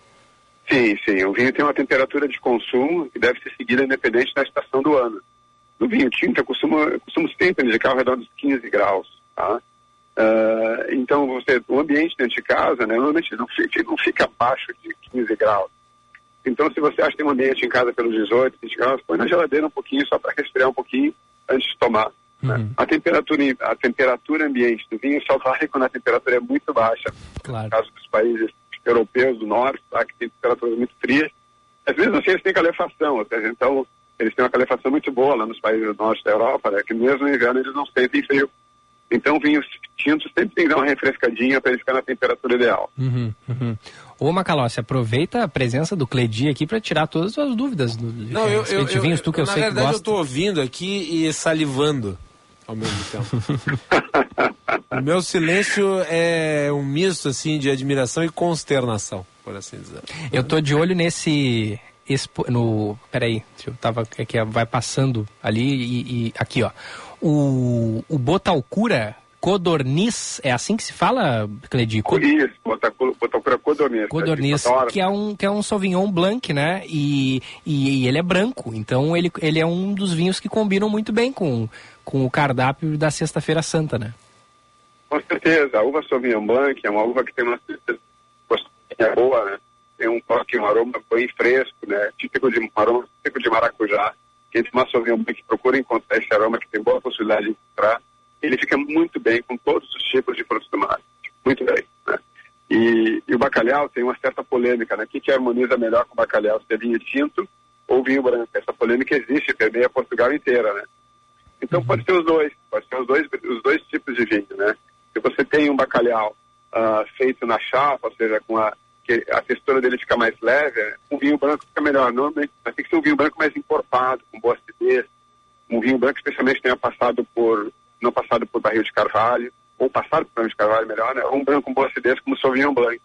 Sim, sim. O vinho tem uma temperatura de consumo que deve ser seguida independente da estação do ano. No vinho tinto, eu costumo, eu costumo sempre indicar ao redor dos 15 graus, tá? Uh, então, você, o ambiente dentro de casa, né, normalmente não fica, não fica abaixo de 15 graus. Então, se você acha que tem um ambiente em casa pelos 18, 20 graus, põe na geladeira um pouquinho, só para resfriar um pouquinho antes de tomar. Né? Uhum. Né? A, temperatura, a temperatura ambiente do vinho só vale quando a temperatura é muito baixa. Claro. No caso dos países europeus do norte, tá, que tem temperaturas muito frias. Às vezes assim eles têm calefação, seja, então eles têm uma calefação muito boa lá nos países do norte da Europa, né, que mesmo no inverno eles não sentem frio. Então vinhos tintos sempre tem que dar uma refrescadinha para ele ficar na temperatura ideal. Uhum, uhum. Ô Macalossi, aproveita a presença do Cledi aqui para tirar todas as suas dúvidas. Do, não, eu, eu, vinhos, tu que eu, eu na sei verdade que eu estou ouvindo aqui e salivando ao mesmo tempo. o meu silêncio é um misto assim de admiração e consternação, por assim dizer. Eu tô de olho nesse expo, no, peraí, eu tava é que vai passando ali e, e aqui, ó. O, o Botalcura Codorniz, é assim que se fala, Cledi? Cod... Isso, Botalcura Codorniz. Codorniz, que é um que é um Sauvignon Blanc, né? E, e, e, ele é branco, então ele, ele é um dos vinhos que combinam muito bem com, com o cardápio da Sexta-feira Santa, né? Com certeza, a uva Sauvignon Blanc é uma uva que tem uma é boa, né? Tem um toque, um aroma bem fresco, né? Típico de um aroma típico de maracujá. Quem toma Sauvignon Blanc procura encontrar esse aroma que tem boa possibilidade de encontrar. Ele fica muito bem com todos os tipos de frutos do mar. Muito bem, né? E, e, o bacalhau tem uma certa polêmica, né? O que, que harmoniza melhor com o bacalhau? Se é vinho tinto ou vinho branco? Essa polêmica existe, permeia Portugal inteira, né? Então pode ser os dois, pode ser os dois, os dois tipos de vinho, né? Se você tem um bacalhau uh, feito na chapa, ou seja, com a, que a textura dele fica mais leve, um vinho branco fica melhor. Normalmente, mas tem que ser um vinho branco mais encorpado, com boa acidez. Um vinho branco especialmente tenha passado por, não passado por barril de carvalho, ou passado por barril de carvalho, melhor, né? Ou um branco com boa acidez, como o Sauvignon Blanc.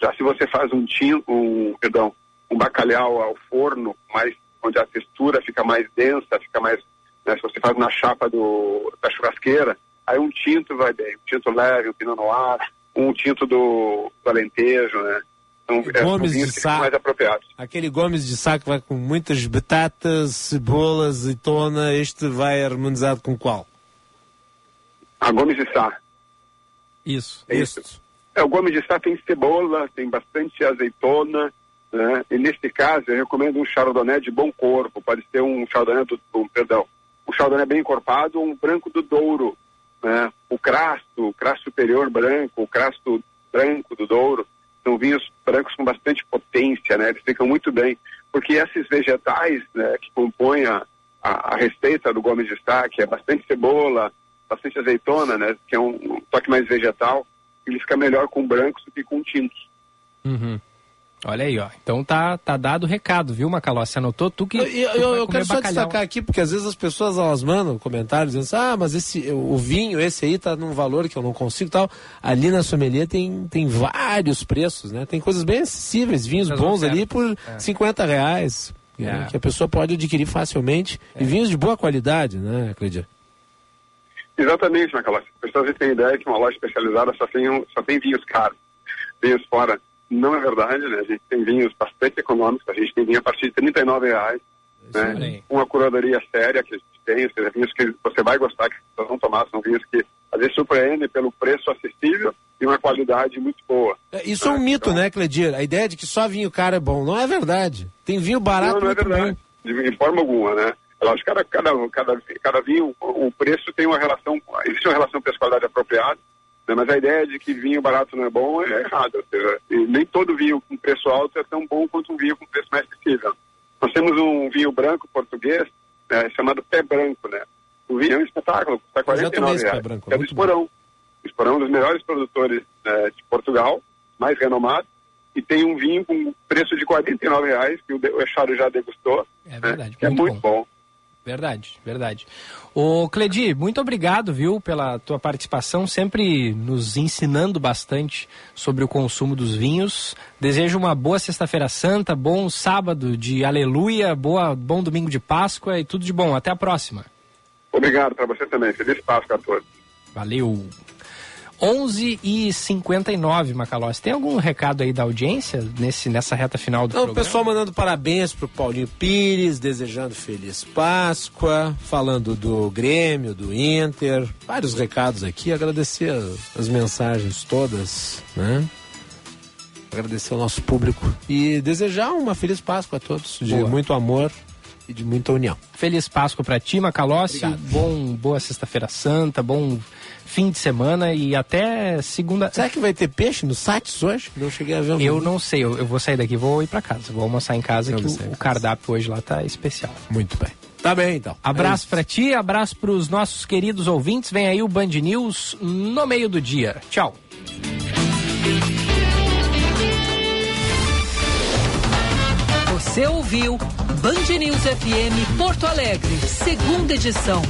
Já se você faz um tinto, um, perdão, um bacalhau ao forno, mais, onde a textura fica mais densa, fica mais, né, se você faz na chapa do, da churrasqueira, aí um tinto vai bem, um tinto leve, um pinot noir, um tinto do, do alentejo, né? Então, é, Gomes de Sá. mais apropriados. Aquele Gomes de Sá que vai com muitas batatas, cebola, azeitona, este vai harmonizado com qual? A Gomes de Sá. Isso. É isso. É, o Gomes de Sá tem cebola, tem bastante azeitona, né? E neste caso eu recomendo um chardonnay de bom corpo, pode ser um chardonnay do, um, perdão, um chardonnay bem encorpado um branco do Douro, né? O crasto, o crasto superior branco, o crasto branco do Douro, são vinhos brancos com bastante potência, né? Eles ficam muito bem, porque esses vegetais, né, que compõem a, a, a receita do Gomes de Sá, que é bastante cebola, bastante azeitona, né, que é um, um toque mais vegetal, ele fica melhor com brancos do que com tintos. Uhum. Olha aí, ó. Então tá, tá dado o recado, viu, Macalossi? Anotou tu que. Eu, tu eu, vai eu comer quero só bacalhau. destacar aqui, porque às vezes as pessoas elas mandam comentários dizendo assim, ah, mas esse, o vinho, esse aí tá num valor que eu não consigo e tal. Ali na sommelier tem, tem vários preços, né? Tem coisas bem acessíveis, vinhos bons ali por É. 50 reais. né, É. Que a pessoa pode adquirir facilmente. E vinhos de boa qualidade, né, Cleidir? Exatamente, Macalossi. As pessoas têm ideia que uma loja especializada só tem, um- só tem vinhos caros, vinhos fora. Não é verdade, né? A gente tem vinhos bastante econômicos, a gente tem vinho a partir de 39 reais, né? Uma curadoria séria que a gente tem, ou seja, vinhos que você vai gostar, que vocês vão tomar, são vinhos que às vezes surpreendem pelo preço acessível e uma qualidade muito boa. É, Isso é um mito, né, Cleidir? A ideia de que só vinho caro é bom. Não é verdade. Tem vinho barato não, não é verdade, de, de forma alguma, né? É lógico que cada, cada, cada, cada vinho, o preço tem uma relação, existe uma relação preço-qualidade apropriada, né? Mas a ideia de que vinho barato não é bom é errada. Ou seja, nem todo vinho com preço alto é tão bom quanto um vinho com preço mais acessível. Nós temos um vinho branco português né, chamado Pé Branco, né? O vinho é um espetáculo, custa Eu já 49 tomei esse Pé reais. Branco, que é do muito Esporão. O Esporão é um dos melhores produtores né, de Portugal, mais renomado, e tem um vinho com preço de 49 reais, que o, Echaro já degustou, É verdade, que é muito muito bom. Verdade, verdade. Ô, Cledi, muito obrigado, viu, pela tua participação, sempre nos ensinando bastante sobre o consumo dos vinhos. Desejo uma boa Sexta-feira Santa, bom sábado de aleluia, boa, bom domingo de Páscoa e tudo de bom. Até a próxima. Obrigado para você também. Feliz Páscoa a todos. Valeu. 11 e 59 Macalossi. Tem algum recado aí da audiência nesse, nessa reta final do Não, o programa? pessoal mandando parabéns pro Paulinho Pires, desejando feliz Páscoa, falando do Grêmio, do Inter, vários recados aqui, agradecer as mensagens todas, né? Agradecer ao nosso público e desejar uma feliz Páscoa a todos, de Boa. muito amor e de muita união. Feliz Páscoa pra ti, Macalossi. Obrigado. Bom, boa Sexta-feira Santa, bom fim de semana e até segunda. Será que vai ter peixe no Sates hoje? Não cheguei a ver o Eu não sei, eu, eu vou sair daqui e vou ir pra casa. Vou almoçar em casa Eu que o, o cardápio hoje lá tá especial. Muito bem. Tá bem, então. Abraço É pra ti, abraço pros nossos queridos ouvintes. Vem aí o Band News no meio do dia. Tchau. Você ouviu Band News FM Porto Alegre, segunda edição.